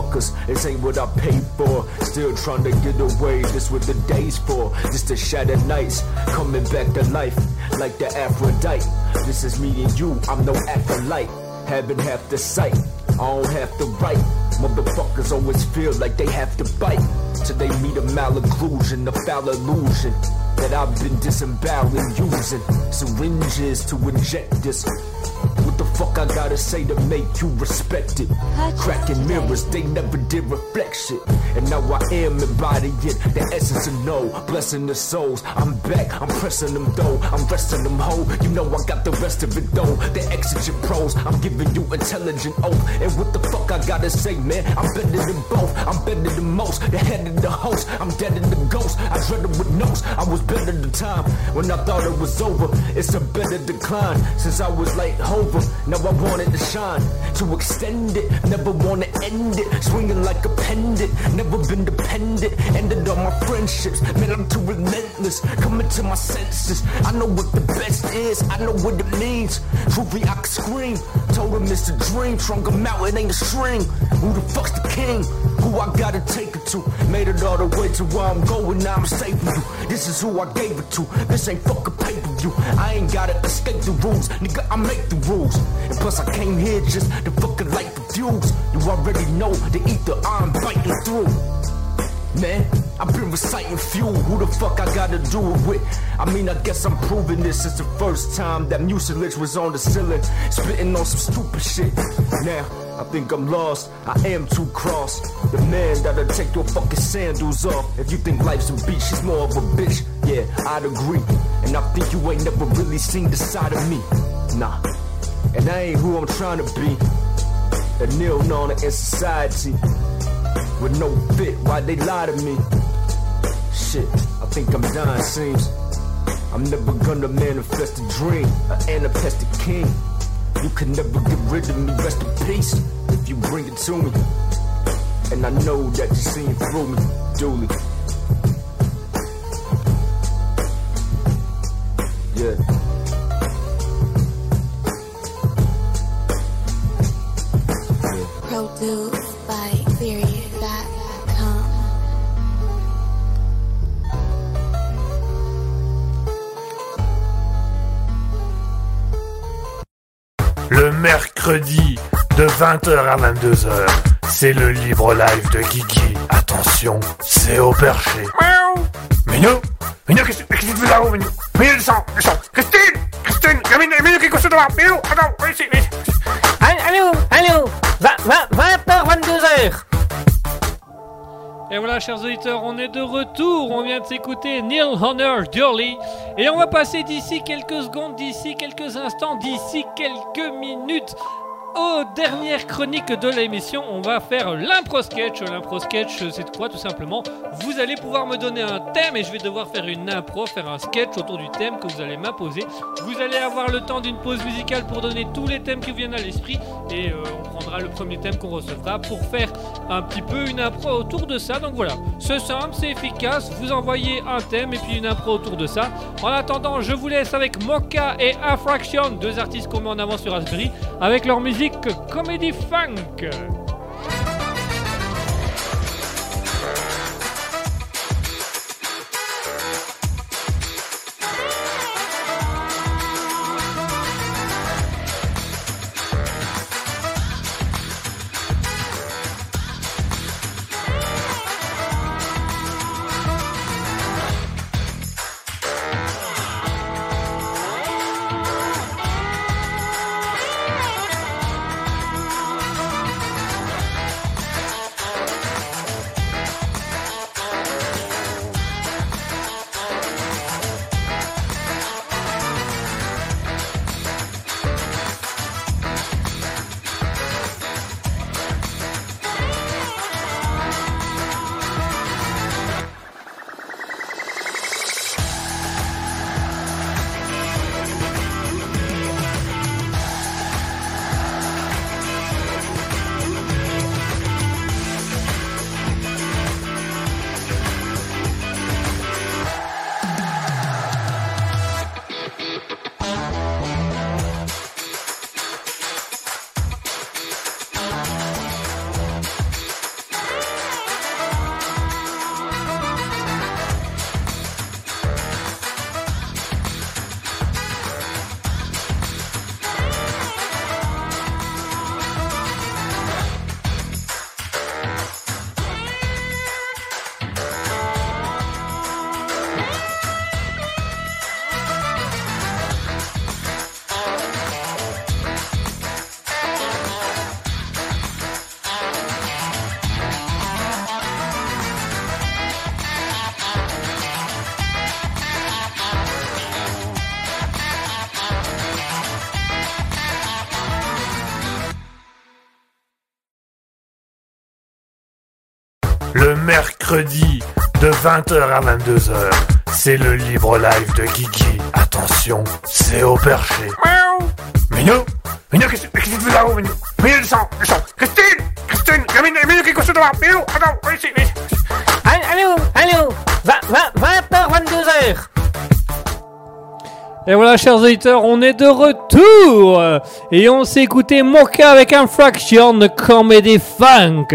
motherfuckers, this ain't what I paid for. Still trying to get away, this what the day's for. Just the shattered nights, coming back to life like the Aphrodite. This is me and you, I'm no acolyte. Having half the sight, I don't have to write. Motherfuckers always feel like they have to bite. Till they meet a malocclusion, a foul illusion. That I've been disemboweling using syringes to inject this. What the fuck I gotta say to make you respect it? Cracking mirrors, they never did reflect shit. And now I am embodying the essence of no, blessing the souls. I'm back, I'm pressing them though, I'm resting them whole. You know I got the rest of it though. The exigent pros, I'm giving you intelligent oath. And what the fuck I gotta say, man? I'm better than both, I'm better than most. The head of the host, I'm dead in the ghost. I dreaded with notes, I was better the time when I thought it was over. It's a better decline since I was like Hover. Now I wanted to shine, to extend it, never wanna end it. Swinging like a pendant, never been dependent. Ended all my friendships, man, I'm too relentless. Coming to my senses, I know what the best is, I know what it means. Truly, I could scream. Told him it's a dream, strung him out, it ain't a string. Who the fuck's the king? Who I gotta take it to? Made it all the way to where I'm going, now I'm saving you. This is who I gave it to. This ain't fucking pay per view. I ain't gotta escape the rules, nigga. I make the rules. And plus, I came here just to fucking light the fuse. You already know the ether I'm biting through. Man, I've been reciting fuel. Who the fuck I gotta do it with? I mean, I guess I'm proving this is the first time that mucilage was on the ceiling, spitting on some stupid shit. Now, I think I'm lost. I am too cross. The man that'll take your fucking sandals off. If you think life's a beach, she's more of a bitch. Yeah, I'd agree. And I think you ain't never really seen the side of me. Nah. And I ain't who I'm trying to be. A nil known in society with no fit. Why they lie to me? Shit, I think I'm dying, seems. I'm never gonna manifest a dream, an anapestic king. You can never get rid of me, rest in peace, if you bring it to me. And I know that you're seeing through me, duly. Yeah. Produced by Le mercredi de 20h à 22h, c'est le libre live de Guigui. Attention, c'est au perché. Miaou Minou Minou, qu'est-ce que qu'est-ce que tu fais là-haut, Minou Minou, descends, descends Christine Christine Minou, Minou, qui est couché devant Minou, attends, viens ici, viens ici. Allô, allô 20h, 22h Et voilà, chers auditeurs, on est de retour. On vient de s'écouter Neil Honor Durley. Et on va passer d'ici quelques secondes, d'ici quelques instants, d'ici quelques minutes aux dernières chroniques de l'émission. On va faire l'impro sketch. L'impro sketch, c'est quoi tout simplement? Vous allez pouvoir me donner un thème et je vais devoir faire une impro, faire un sketch autour du thème que vous allez m'imposer. Vous allez avoir le temps d'une pause musicale pour donner tous les thèmes qui vous viennent à l'esprit et euh, on prendra le premier thème qu'on recevra pour faire un petit peu une impro autour de ça. Donc voilà, c'est simple, c'est efficace. Vous envoyez un thème et puis une impro autour de ça. En attendant, je vous laisse avec Mocha et Infraction, deux artistes qu'on met en avant sur Raspberry, avec leur musique Comedy Funk. Mercredi de 20h à 22h, c'est le libre live de Guigui. Attention, c'est au perché. Minou Minou, qu'est-ce qu'est-ce que tu fais là-haut, Minou Minou, descends, descends Christine Christine Il y a Minou, Minou qui est couché devant Minou, attends, viens ici, viens ici. Allô, allô 20h, 22h Et voilà, chers auditeurs, on est de retour. Et on s'est écouté Mocha avec Infraction de Comedy Funk.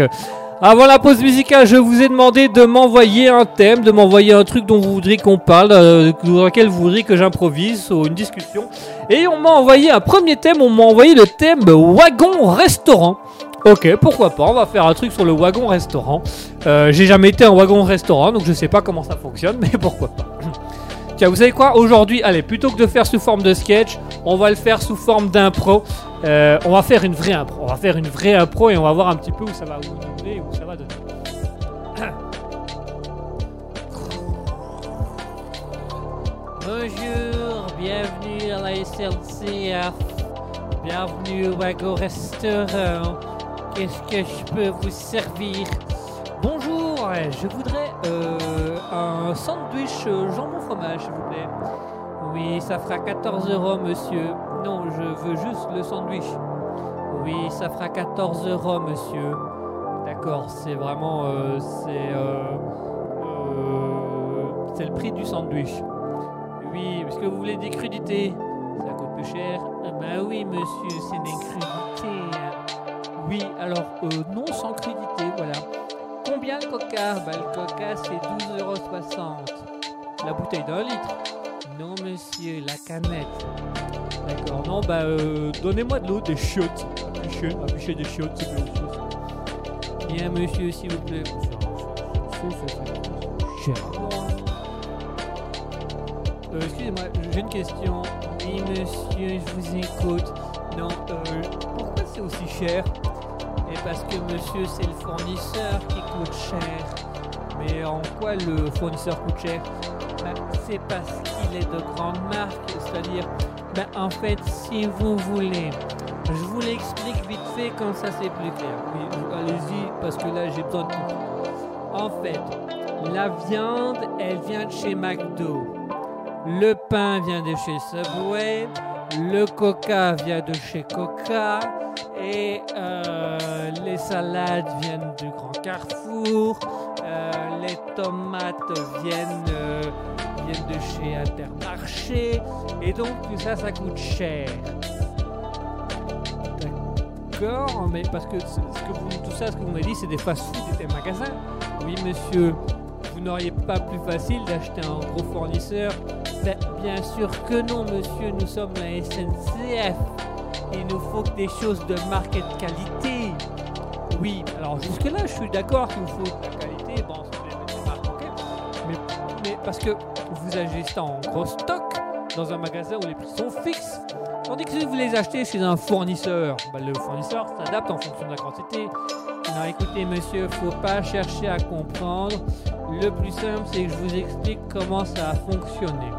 Avant la pause musicale, je vous ai demandé de m'envoyer un thème, de m'envoyer un truc dont vous voudriez qu'on parle, euh, dans lequel vous voudriez que j'improvise ou une discussion. Et on m'a envoyé un premier thème, on m'a envoyé le thème wagon restaurant. Ok, pourquoi pas, on va faire un truc sur le wagon restaurant. Euh, J'ai jamais été un wagon restaurant, donc je sais pas comment ça fonctionne, [laughs] mais pourquoi pas. Vous savez quoi Aujourd'hui, allez, plutôt que de faire sous forme de sketch, on va le faire sous forme d'impro. Euh, on va faire une vraie impro. On va faire une vraie impro et on va voir un petit peu où ça va où et où ça va donner. [coughs] Bonjour, bienvenue à la SNCF. Bienvenue au Wagon Restaurant. Qu'est-ce que je peux vous servir? Bonjour, je voudrais euh, un sandwich euh, jambon fromage, s'il vous plaît. Oui, ça fera 14 euros, monsieur. Non, je veux juste le sandwich. Oui, ça fera 14 euros, monsieur. D'accord, c'est vraiment. euh, c'est. c'est le prix du sandwich. Oui, parce que vous voulez des crudités? Ça coûte plus cher. Ah bah oui, monsieur, c'est des crudités. Oui, alors, non sans crudité, voilà. Combien le coca Bah, le coca, c'est 12,60€. La bouteille d'un litre Non, monsieur, la canette. D'accord, non, bah, euh, donnez-moi de l'eau, des chiottes. Affichez, affichez des chiottes, c'est bien aussi. Bien, monsieur, s'il vous plaît. Euh, excusez-moi, j'ai une question. Oui, monsieur, je vous écoute. Non, euh, pourquoi c'est aussi cher? Et parce que monsieur, c'est le fournisseur qui coûte cher. Mais en quoi le fournisseur coûte cher? Ben, C'est parce qu'il est de grande marque, c'est-à-dire, ben, en fait, si vous voulez, je vous l'explique vite fait comme ça c'est plus clair. Allez-y, parce que là j'ai besoin de tout. En fait, la viande, elle vient de chez McDo. Le pain vient de chez Subway. Le coca vient de chez Coca. Et euh, les salades viennent du Grand Carrefour. Euh, les tomates viennent, euh, viennent de chez Intermarché. Et donc tout ça, ça coûte cher. D'accord, mais parce que, tout ça, ce que vous m'avez dit, c'est des fast-food et des magasins. Oui, monsieur, vous n'auriez pas plus facile d'acheter un gros fournisseur Ben, Bien sûr que non, monsieur, nous sommes la SNCF. Il nous faut des choses de marque et de qualité. Oui, alors jusque-là, je suis d'accord qu'il vous faut de la qualité. Bon, c'est marques, ok. Mais, parce que vous ça en gros stock dans un magasin où les prix sont fixes. Tandis que si vous les achetez chez un fournisseur, bah, le fournisseur s'adapte en fonction de la quantité. Non, écoutez, monsieur, faut pas chercher à comprendre. Le plus simple, c'est que je vous explique comment ça a fonctionné.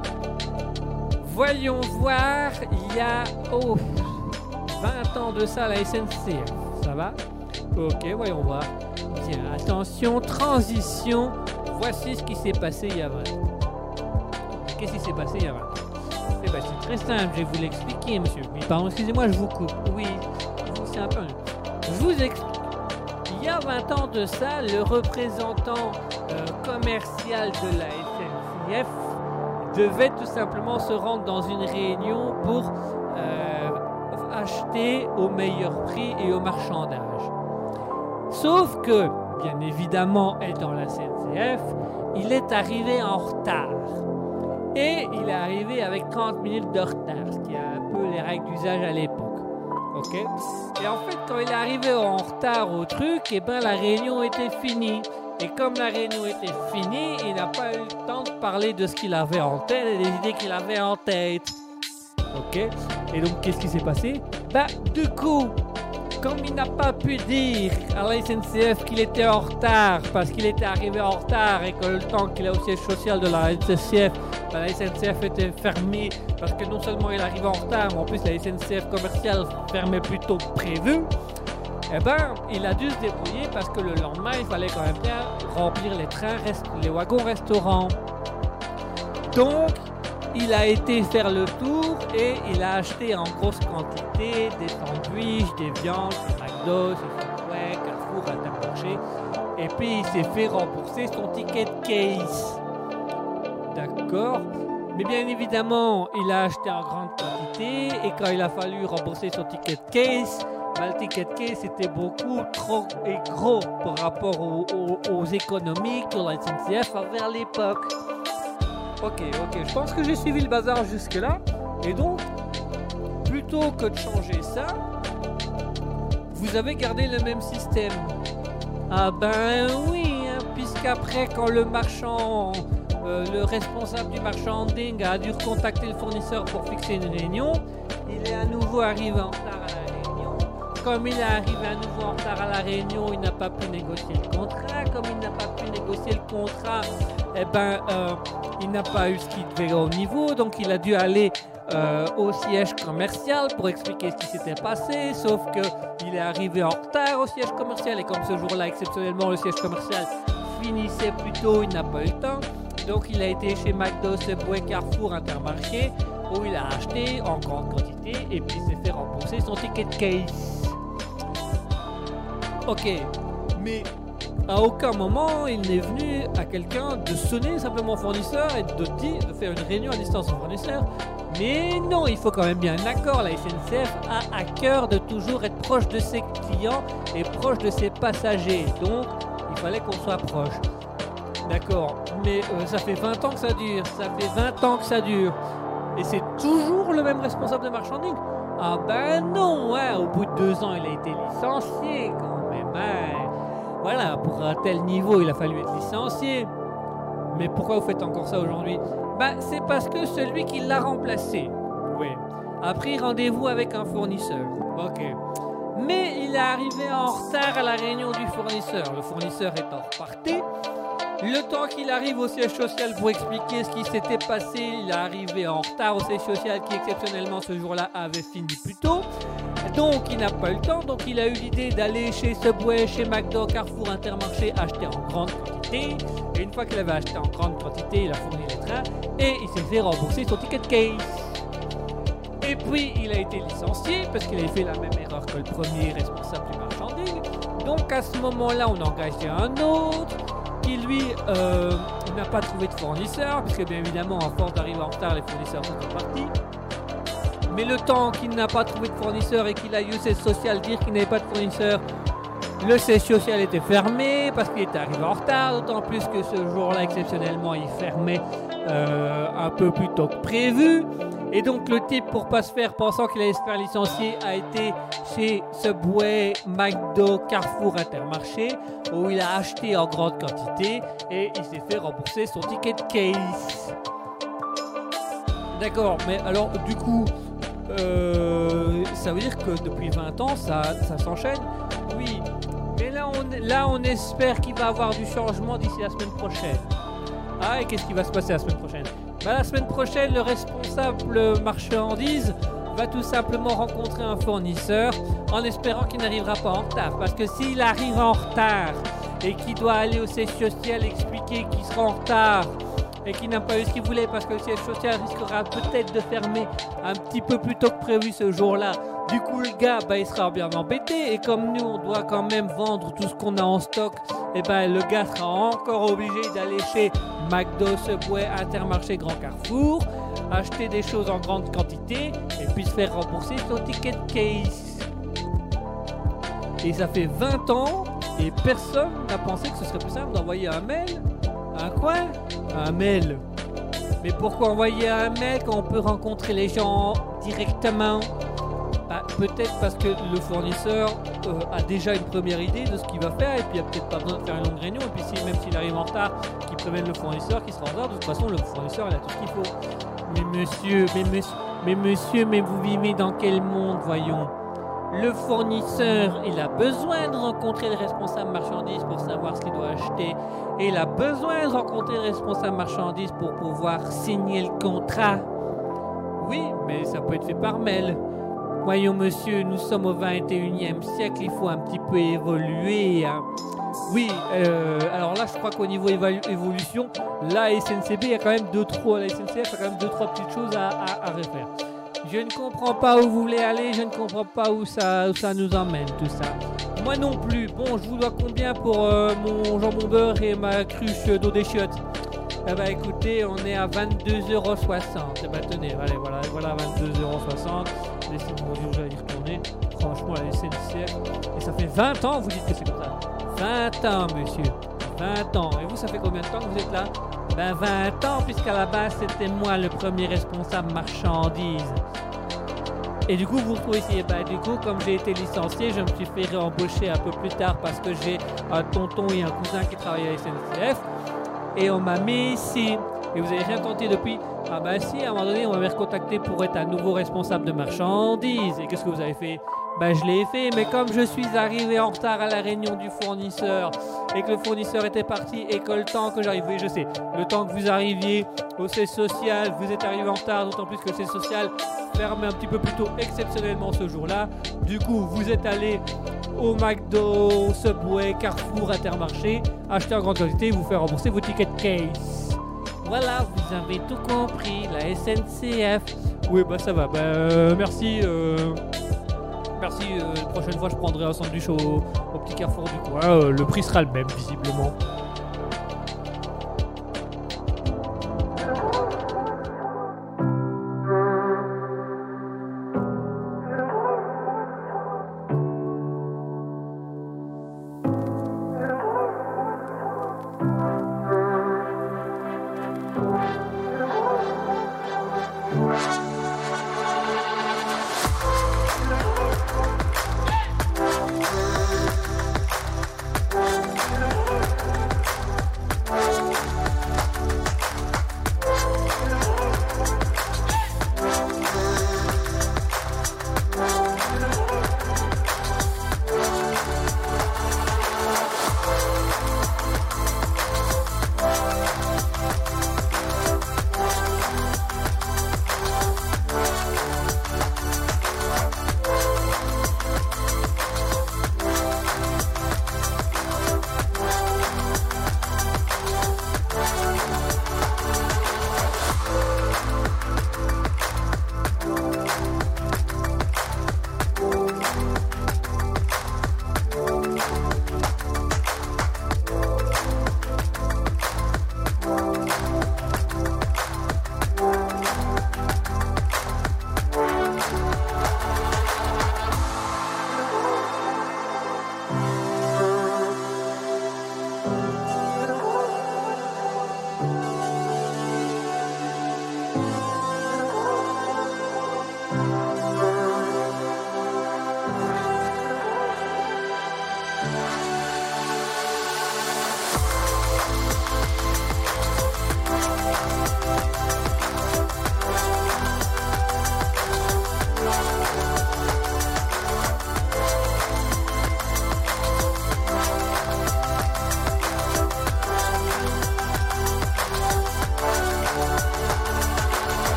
Voyons voir, il y a oh, 20 ans de ça la SNCF. Ça va? Ok, voyons voir. Bien, attention, transition. Voici ce qui s'est passé il y a 20 ans. Qu'est-ce qui s'est passé il y a 20 ans? Eh ben, c'est très simple, je vais vous l'expliquer, monsieur. Pardon, excusez-moi, je vous coupe. Oui, c'est un peu. Vous. Il y a 20 ans de ça, le représentant euh, commercial de la SNCF devait tout simplement se rendre dans une réunion pour euh, acheter au meilleur prix et au marchandage. Sauf que, bien évidemment, étant la CNCF, il est arrivé en retard. Et il est arrivé avec 30 minutes de retard, ce qui est un peu les règles d'usage à l'époque. Ok? Et en fait, quand il est arrivé en retard au truc, et ben la réunion était finie. Et comme la réunion était finie, il n'a pas eu le temps de parler de ce qu'il avait en tête et des idées qu'il avait en tête. Ok Et donc, qu'est-ce qui s'est passé? Bah, du coup, comme il n'a pas pu dire à la SNCF qu'il était en retard parce qu'il était arrivé en retard et que le temps qu'il est au siège social de la SNCF, bah, la SNCF était fermée parce que non seulement il arrivait en retard, mais en plus la SNCF commerciale fermait plus tôt que prévu. Eh ben, il a dû se débrouiller parce que le lendemain, il fallait quand même bien remplir les trains, les wagons restaurants. Donc, il a été faire le tour et il a acheté en grosse quantité des sandwichs, des viandes, des McDo, Subway, Carrefour, Intermarché. Et puis, il s'est fait rembourser son ticket de case. D'accord mais bien évidemment, il a acheté en grande quantité et quand il a fallu rembourser son ticket de case, bah, le ticket de case était beaucoup trop et gros par rapport aux économies que la SNCF avait à l'époque. Ok, ok, je pense que j'ai suivi le bazar jusque-là. Et donc, plutôt que de changer ça, vous avez gardé le même système. Ah ben oui, hein, puisqu'après quand le marchand, euh, le responsable du marchanding a dû contacter le fournisseur pour fixer une réunion, il est à nouveau arrivé en retard à la réunion. Comme il est arrivé à nouveau en retard à la réunion, il n'a pas pu négocier le contrat. Comme il n'a pas pu négocier le contrat, eh ben, euh, il n'a pas eu ce qu'il devait au niveau, donc il a dû aller euh, au siège commercial pour expliquer ce qui s'était passé, sauf que il est arrivé en retard au siège commercial et comme ce jour-là, exceptionnellement, le siège commercial finissait plus tôt, il n'a pas eu le temps. Donc il a été chez McDo, Subway, Carrefour, Intermarché, où il a acheté en grande quantité et puis s'est fait rembourser son ticket de case. Ok, mais à aucun moment il n'est venu à quelqu'un de sonner simplement au fournisseur et de dire, faire une réunion à distance au fournisseur. Mais non, il faut quand même bien un accord. La SNCF a à cœur de toujours être proche de ses clients et proche de ses passagers. Donc, il fallait qu'on soit proche. D'accord, mais euh, ça fait 20 ans que ça dure. Ça fait 20 ans que ça dure. Et c'est toujours le même responsable de marchanding Ah ben non, ouais, au bout de deux ans, il a été licencié quand même. hein. Voilà, pour un tel niveau, il a fallu être licencié. Mais pourquoi vous faites encore ça aujourd'hui? Bah, c'est parce que celui qui l'a remplacé, oui, a pris rendez-vous avec un fournisseur. Ok. Mais il est arrivé en retard à la réunion du fournisseur. Le fournisseur étant reparti, le temps qu'il arrive au siège social pour expliquer ce qui s'était passé, il est arrivé en retard au siège social qui exceptionnellement ce jour-là avait fini plus tôt. Donc il n'a pas eu le temps, donc il a eu l'idée d'aller chez Subway, chez McDo, Carrefour, Intermarché, acheter en grande quantité. Et une fois qu'il avait acheté en grande quantité, il a fourni les trains et il s'est fait rembourser son ticket case. Et puis il a été licencié parce qu'il avait fait la même erreur que le premier responsable du marchanding. Donc à ce moment-là, on a engagé un autre qui lui euh, n'a pas trouvé de fournisseur, puisque bien évidemment, à force d'arriver en retard, les fournisseurs sont partis. Mais le temps qu'il n'a pas trouvé de fournisseur et qu'il a eu siège social dire qu'il n'avait pas de fournisseur, le siège social était fermé parce qu'il était arrivé en retard, d'autant plus que ce jour-là, exceptionnellement, il fermait euh, un peu plus tôt que prévu. Et donc le type, pour pas se faire, pensant qu'il allait se faire licencier, a été chez Subway, McDo, Carrefour, Intermarché, où il a acheté en grande quantité et il s'est fait rembourser son ticket de case. D'accord, mais alors du coup, euh, ça veut dire que depuis 20 ans, ça, ça s'enchaîne Oui, mais là on, là on espère qu'il va avoir du changement d'ici la semaine prochaine. Ah, et qu'est-ce qui va se passer la semaine prochaine? Bah, La semaine prochaine, le responsable marchandise va tout simplement rencontrer un fournisseur en espérant qu'il n'arrivera pas en retard. Parce que s'il arrive en retard et qu'il doit aller au siège social expliquer qu'il sera en retard et qu'il n'a pas eu ce qu'il voulait parce que le siège social risquera peut-être de fermer un petit peu plus tôt que prévu ce jour-là. Du coup, le gars, bah, il sera bien embêté. Et comme nous, on doit quand même vendre tout ce qu'on a en stock, et ben le gars sera encore obligé d'aller chez McDo, Subway, Intermarché, Grand Carrefour, acheter des choses en grande quantité et puis se faire rembourser son ticket case. Et ça fait 20 ans et personne n'a pensé que ce serait plus simple d'envoyer un mail. Un quoi? Un mail. Mais pourquoi envoyer un mail quand on peut rencontrer les gens directement? Bah, Peut-être parce que le fournisseur euh, a déjà une première idée de ce qu'il va faire et puis il n'y a peut-être pas besoin de faire une longue réunion. Et puis si, même s'il arrive en retard, qu'il prévienne le fournisseur qui sera en retard, de toute façon le fournisseur il a tout ce qu'il faut. Mais monsieur, mais monsieur, mais monsieur, mais vous vivez dans quel monde, voyons? Le fournisseur, il a besoin de rencontrer le responsable marchandise pour savoir ce qu'il doit acheter. Et il a besoin de rencontrer le responsable marchandise pour pouvoir signer le contrat. Oui, mais ça peut être fait par mail. Voyons, monsieur, nous sommes au 21e siècle, il faut un petit peu évoluer. hein. Oui, euh, alors là, je crois qu'au niveau évolution, la SNCB, il y a quand même deux, trois, la SNCF a quand même deux, trois petites choses à, à- à refaire. Je ne comprends pas où vous voulez aller, je ne comprends pas où ça, où ça nous emmène, tout ça. Moi non plus. Bon, je vous dois combien pour euh, mon jambon beurre et ma cruche d'eau des chiottes? Eh ben écoutez, on est à 22,60€. Eh ben tenez, allez, voilà, voilà 22,60€. Laissez-moi dire que j'allais y retourner. Franchement, la SNCF. Et ça fait 20 ans, vous dites que c'est comme ça 20 ans, monsieur. 20 ans. Et vous, ça fait combien de temps que vous êtes là? Ben 20 ans, puisqu'à la base, c'était moi le premier responsable marchandise. Et du coup, vous retrouvez ici. Bah, du coup, comme j'ai été licencié, je me suis fait réembaucher un peu plus tard parce que j'ai un tonton et un cousin qui travaillent à SNCF. Et on m'a mis ici. Et vous n'avez rien tenté depuis? Ah bah si, à un moment donné, on m'avait recontacté pour être un nouveau responsable de marchandises. Et qu'est-ce que vous avez fait? Bah je l'ai fait, mais comme je suis arrivé en retard à la réunion du fournisseur et que le fournisseur était parti et que le temps que j'arrive, oui je sais, le temps que vous arriviez au siège social, vous êtes arrivé en retard, d'autant plus que le siège social fermé un petit peu plus tôt exceptionnellement ce jour-là. Du coup, vous êtes allé au McDo, Subway, Carrefour, Intermarché, acheter en grande quantité et vous faire rembourser vos tickets de case. Voilà, vous avez tout compris, la SNCF. Oui, bah ça va, bah merci. euh, merci, euh, la prochaine fois je prendrai un sandwich au, au petit Carrefour du coin. Euh, le prix sera le même, visiblement.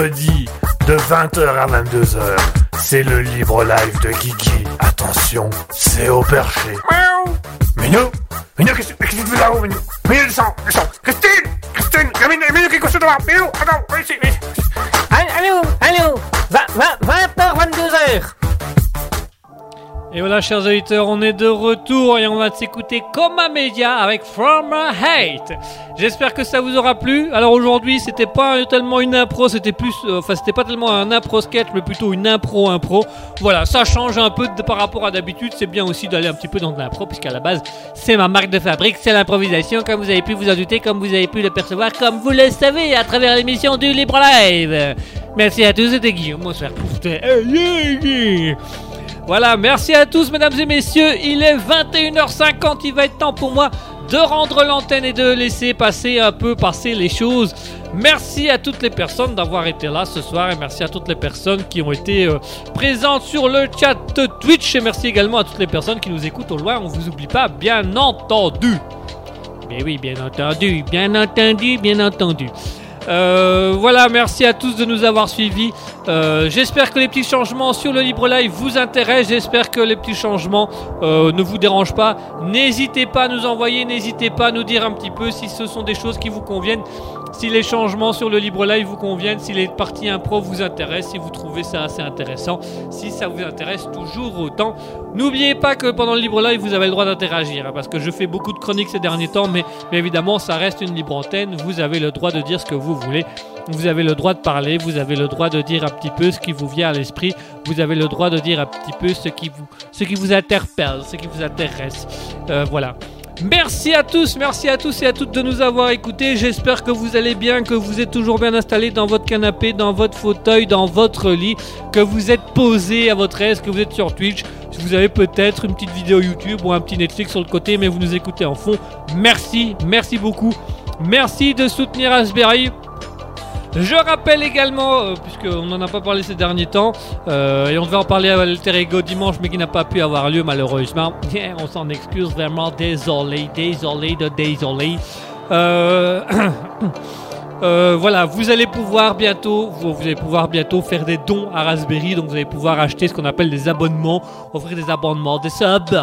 Mercredis de 20h à 22h. C'est le libre live de Kiki. Attention, c'est au perché. Miaou. Minou Minou, qu'est-ce que tu fais là-haut, Minou Minou, descends, descends Christine Christine Minou, Minou, qu'est-ce que tu fais là Minou, attends, chers auditeurs, on est de retour et on va s'écouter comme un média avec From Hate. J'espère que ça vous aura plu. Alors aujourd'hui, c'était pas tellement une impro, c'était plus, euh, enfin, c'était pas tellement un impro sketch, mais plutôt une impro impro. Voilà, ça change un peu par rapport à d'habitude. C'est bien aussi d'aller un petit peu dans de l'impro, puisqu'à la base, c'est ma marque de fabrique, c'est l'improvisation, comme vous avez pu vous en douter, comme vous avez pu le percevoir, comme vous le savez à travers l'émission du Libre Live. Merci à tous, c'était Guillaume. Bonsoir. Voilà, merci à tous, mesdames et messieurs. Il est 21h50. Il va être temps pour moi de rendre l'antenne et de laisser passer un peu passer les choses. Merci à toutes les personnes d'avoir été là ce soir et merci à toutes les personnes qui ont été euh, présentes sur le chat Twitch et merci également à toutes les personnes qui nous écoutent au loin. On vous oublie pas, bien entendu. Mais oui, bien entendu, bien entendu, bien entendu. Euh, voilà, merci à tous de nous avoir suivis. Euh, J'espère que les petits changements sur le Libre Live vous intéressent. J'espère que les petits changements euh, ne vous dérangent pas. N'hésitez pas à nous envoyer, n'hésitez pas à nous dire un petit peu si ce sont des choses qui vous conviennent. Si les changements sur le Libre Live vous conviennent, si les parties impro vous intéressent, si vous trouvez ça assez intéressant, si ça vous intéresse toujours autant. N'oubliez pas que pendant le Libre Live, vous avez le droit d'interagir, hein, parce que je fais beaucoup de chroniques ces derniers temps, mais, évidemment, ça reste une libre antenne. Vous avez le droit de dire ce que vous voulez. Vous avez le droit de parler, vous avez le droit de dire un petit peu ce qui vous vient à l'esprit, vous avez le droit de dire un petit peu ce qui vous, ce qui vous interpelle, ce qui vous intéresse. Euh, voilà. Merci à tous, merci à tous et à toutes de nous avoir écoutés. J'espère que vous allez bien, que vous êtes toujours bien installés dans votre canapé, dans votre fauteuil, dans votre lit, que vous êtes posé à votre aise, que vous êtes sur Twitch. Si vous avez peut-être une petite vidéo YouTube ou un petit Netflix sur le côté, mais vous nous écoutez en fond. Merci, merci beaucoup. Merci de soutenir Raspberry. Je rappelle également, euh, puisqu'on n'en a pas parlé ces derniers temps, euh, et on devait en parler à Alter Ego dimanche, mais qui n'a pas pu avoir lieu malheureusement. [laughs] on s'en excuse vraiment, désolé, désolé de désolé. Euh, [coughs] euh, voilà, vous allez pouvoir bientôt, vous, vous allez pouvoir bientôt faire des dons à Raspberry, donc vous allez pouvoir acheter ce qu'on appelle des abonnements, offrir des abonnements, des subs.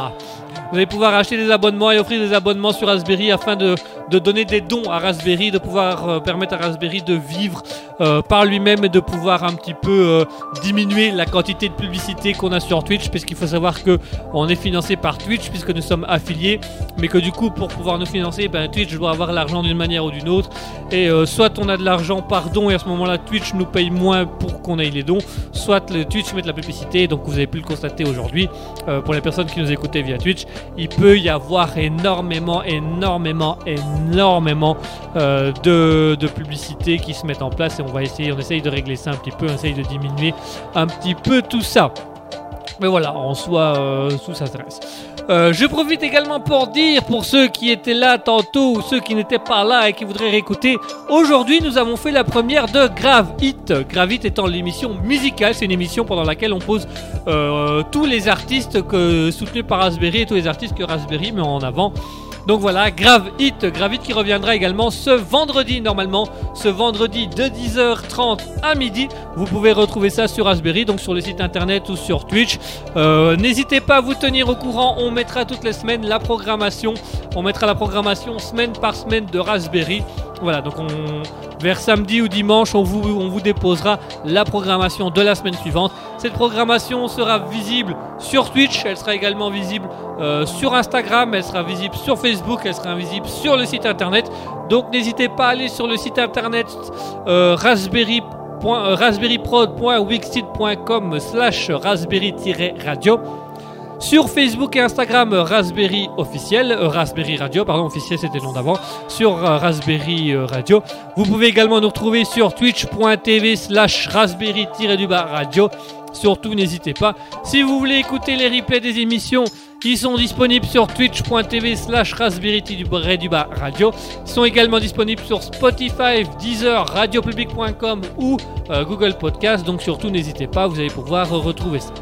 Vous allez pouvoir acheter des abonnements et offrir des abonnements sur Raspberry afin de, de donner des dons à Raspberry, de pouvoir euh, permettre à Raspberry de vivre euh, par lui-même de pouvoir un petit peu euh, diminuer la quantité de publicité qu'on a sur Twitch, puisqu'il faut savoir que on est financé par Twitch puisque nous sommes affiliés, mais que du coup pour pouvoir nous financer, ben, Twitch doit avoir l'argent d'une manière ou d'une autre, et euh, soit on a de l'argent par don et à ce moment-là Twitch nous paye moins pour qu'on ait les dons, soit le Twitch met de la publicité, donc vous avez pu le constater aujourd'hui. Pour les personnes qui nous écoutaient via Twitch, il peut y avoir énormément, énormément, énormément de, de publicité qui se mettent en place on va essayer, on essaye de régler ça un petit peu, on essaye de diminuer un petit peu tout ça. Mais voilà, en soi, euh, tout ça stresse. Euh, je profite également pour dire, pour ceux qui étaient là tantôt ou ceux qui n'étaient pas là et qui voudraient réécouter, aujourd'hui nous avons fait la première de Grave Hit. Grave étant l'émission musicale, c'est une émission pendant laquelle on pose euh, tous les artistes que, soutenus par Raspberry et tous les artistes que Raspberry met en avant. Donc voilà, Grave Hit, Grave Hit qui reviendra également ce vendredi normalement, ce vendredi de 10h30 à midi. Vous pouvez retrouver ça sur Raspberry, donc sur le site internet ou sur Twitch. Euh, N'hésitez pas à vous tenir au courant, on mettra toutes les semaines la programmation, on mettra la programmation semaine par semaine de Raspberry. Voilà, donc on, vers samedi ou dimanche, on vous, on vous déposera la programmation de la semaine suivante. Cette programmation sera visible sur Twitch, elle sera également visible euh, sur Instagram, elle sera visible sur Facebook, elle sera visible sur le site internet. Donc n'hésitez pas à aller sur le site internet euh, raspberry euh, raspberryprod.wixsite.com slash raspberry-radio sur Facebook et Instagram Raspberry officiel, euh, Raspberry Radio, pardon, officiel c'était le nom d'avant, sur euh, Raspberry Radio. Vous pouvez également nous retrouver sur twitch.tv slash raspberry-du-bas radio. Surtout n'hésitez pas. Si vous voulez écouter les replays des émissions, ils sont disponibles sur twitch.tv slash raspberry-du-bas radio. Ils sont également disponibles sur Spotify, Deezer, radiopublic.com ou euh, Google Podcast. Donc surtout n'hésitez pas, vous allez pouvoir retrouver ça.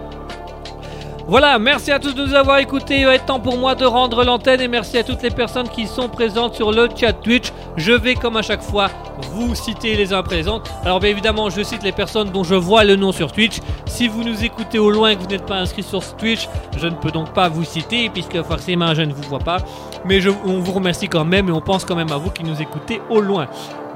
Voilà, merci à tous de nous avoir écoutés. Il va être temps pour moi de rendre l'antenne et merci à toutes les personnes qui sont présentes sur le chat Twitch. Je vais, comme à chaque fois, vous citer les uns après. Alors bien évidemment, je cite les personnes dont je vois le nom sur Twitch. Si vous nous écoutez au loin et que vous n'êtes pas inscrit sur Twitch, je ne peux donc pas vous citer puisque forcément je ne vous vois pas. Mais on vous remercie quand même et on pense quand même à vous qui nous écoutez au loin.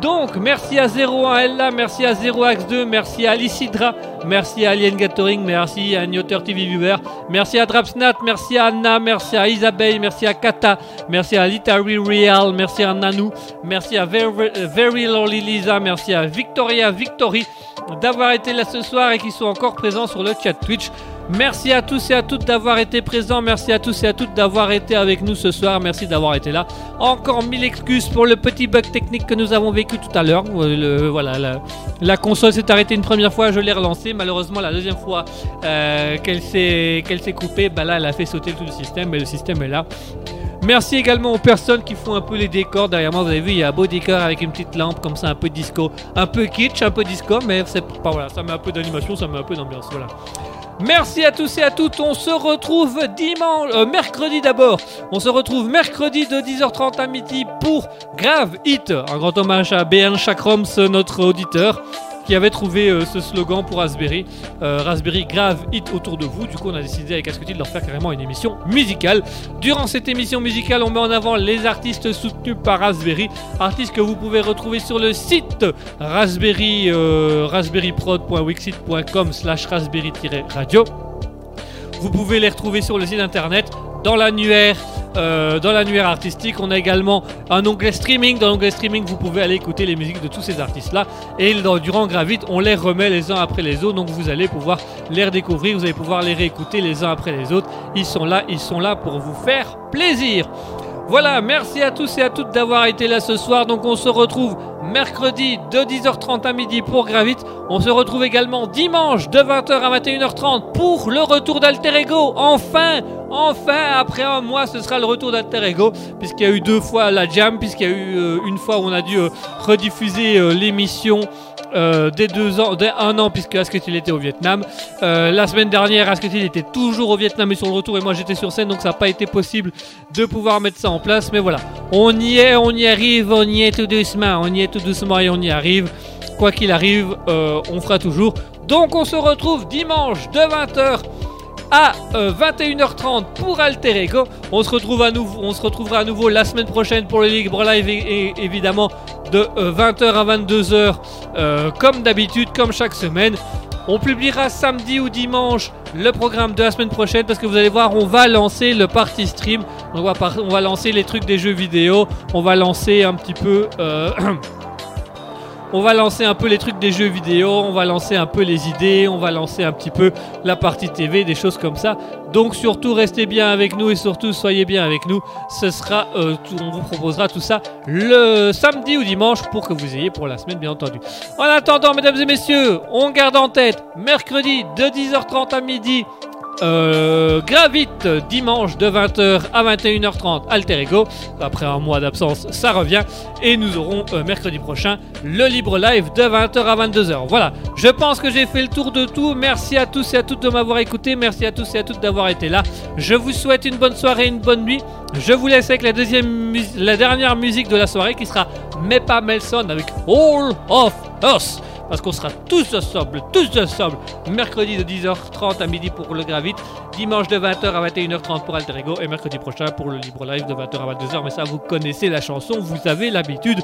Donc, merci à 01 Ella, merci à 0ax2, merci à Alicidra, merci à Alien Gathering, merci à Nioter TV Viewer, merci à Drapsnat, merci à Anna, merci à Isabelle, merci à Kata, merci à Litari Real, merci à Nanou, merci à Very, Very Lolly Lisa, merci à Victoria Victory d'avoir été là ce soir et qui sont encore présents sur le chat Twitch. Merci à tous et à toutes d'avoir été présents. Merci à tous et à toutes d'avoir été avec nous ce soir. Merci d'avoir été là. Encore mille excuses pour le petit bug technique que nous avons vécu tout à l'heure. Euh, Voilà, la, console s'est arrêtée une première fois, je l'ai relancée. Malheureusement, la deuxième fois euh, qu'elle s'est coupée, bah là, elle a fait sauter tout le système, mais le système est là. Merci également aux personnes qui font un peu les décors. Derrière moi, vous avez vu, il y a un beau décor avec une petite lampe comme ça, un peu disco, un peu kitsch, un peu disco, mais ça met un peu d'animation, ça met un peu d'ambiance. Voilà. Merci à tous et à toutes. On se retrouve dimanche, euh, mercredi d'abord. On se retrouve mercredi de 10h30 à midi pour Grave Hit. Un grand hommage à BN Chakroms, notre auditeur, qui avait trouvé euh, ce slogan pour Raspberry. Euh, Raspberry Grave Hit autour de vous. Du coup, on a décidé avec Asketil de leur faire carrément une émission musicale. Durant cette émission musicale, on met en avant les artistes soutenus par Raspberry. Artistes que vous pouvez retrouver sur le site raspberry, euh, raspberryprod.wixit.com slash raspberry-radio. Vous pouvez les retrouver sur le site internet, dans l'annuaire, euh, dans l'annuaire artistique. On a également un onglet streaming. Dans l'onglet streaming, vous pouvez aller écouter les musiques de tous ces artistes-là. Et durant Gravite, on les remet les uns après les autres. Donc vous allez pouvoir les redécouvrir, vous allez pouvoir les réécouter les uns après les autres. Ils sont là, ils sont là pour vous faire plaisir. Voilà, merci à tous et à toutes d'avoir été là ce soir. Donc on se retrouve mercredi de 10h30 à midi pour Gravite. On se retrouve également dimanche de 20h à 21h30 pour le retour d'Alter Ego. Enfin, enfin, après un mois, ce sera le retour d'Alter Ego, puisqu'il y a eu deux fois la jam, puisqu'il y a eu euh, une fois où on a dû euh, rediffuser euh, l'émission. Euh, dès deux ans, dès un an, puisque Asketil était au Vietnam. Euh, la semaine dernière, Asketil était toujours au Vietnam et sur le retour, et moi j'étais sur scène, donc ça n'a pas été possible de pouvoir mettre ça en place. Mais voilà, on y est, on y arrive, on y est tout doucement, on y est tout doucement et on y arrive. Quoi qu'il arrive, euh, on fera toujours. Donc on se retrouve dimanche de 20h à euh, 21h30 pour Alter Ego. On se, retrouve à nouveau, on se retrouvera à nouveau la semaine prochaine pour le Libre Live évidemment de euh, 20h à 22h euh, comme d'habitude, comme chaque semaine. On publiera samedi ou dimanche le programme de la semaine prochaine parce que vous allez voir, on va lancer le party stream. On va, lancer les trucs des jeux vidéo. On va lancer un petit peu. euh, [clears throat] On va lancer un peu les trucs des jeux vidéo, on va lancer un peu les idées, on va lancer un petit peu la partie TV, des choses comme ça. Donc surtout restez bien avec nous et surtout soyez bien avec nous. Ce sera, euh, on vous proposera tout ça le samedi ou dimanche pour que vous ayez pour la semaine bien entendu. En attendant, mesdames et messieurs, on garde en tête mercredi de 10h30 à midi. Euh, Gravite dimanche de 20h à 21h30 Alter Ego. Après un mois d'absence ça revient. Et nous aurons euh, mercredi prochain le libre live de 20h à 22h voilà. Je pense que j'ai fait le tour de tout. Merci à tous et à toutes de m'avoir écouté. Merci à tous et à toutes d'avoir été là. Je vous souhaite une bonne soirée une bonne nuit. Je vous laisse avec la deuxième la dernière musique de la soirée qui sera Mepa Melson avec All of Us parce qu'on sera tous ensemble, tous ensemble, mercredi de 10h30 à midi pour le Gravite, dimanche de 20h à 21h30 pour Alter Ego et mercredi prochain pour le Libre Live de 20h à 22h. Mais ça, vous connaissez la chanson, vous avez l'habitude.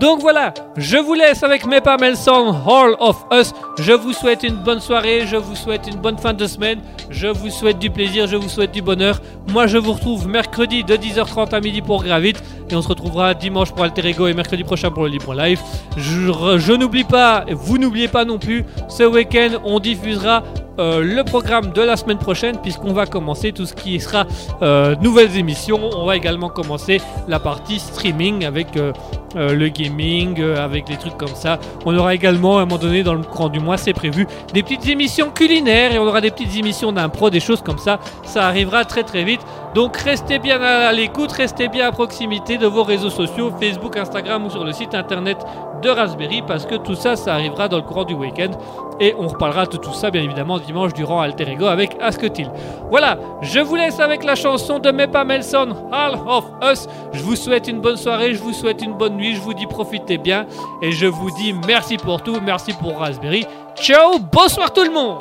Donc voilà, je vous laisse avec Mepa Melson, Hall of Us. Je vous souhaite une bonne soirée, je vous souhaite une bonne fin de semaine, je vous souhaite du plaisir, je vous souhaite du bonheur. Moi, je vous retrouve mercredi de 10h30 à midi pour Gravite et on se retrouvera dimanche pour Alter Ego et mercredi prochain pour le Libre Live. Je, je n'oublie pas, vous n'oubliez pas non plus, ce week-end, on diffusera euh, le programme de la semaine prochaine puisqu'on va commencer tout ce qui sera euh, nouvelles émissions. On va également commencer la partie streaming avec euh, le gaming, avec des trucs comme ça. On aura également à un moment donné dans le courant du mois, c'est prévu, des petites émissions culinaires et on aura des petites émissions d'impro, des choses comme ça. Ça arrivera très très vite. Donc restez bien à l'écoute, restez bien à proximité de vos réseaux sociaux, Facebook, Instagram ou sur le site internet Raspberry parce que tout ça, ça arrivera dans le courant du week-end. Et on reparlera de tout ça, bien évidemment, dimanche durant Alter Ego avec Asketil. Voilà, je vous laisse avec la chanson de Mepa Melson, All of Us. Je vous souhaite une bonne soirée, je vous souhaite une bonne nuit, je vous dis profitez bien. Et je vous dis merci pour tout, merci pour Raspberry. Ciao, bonsoir tout le monde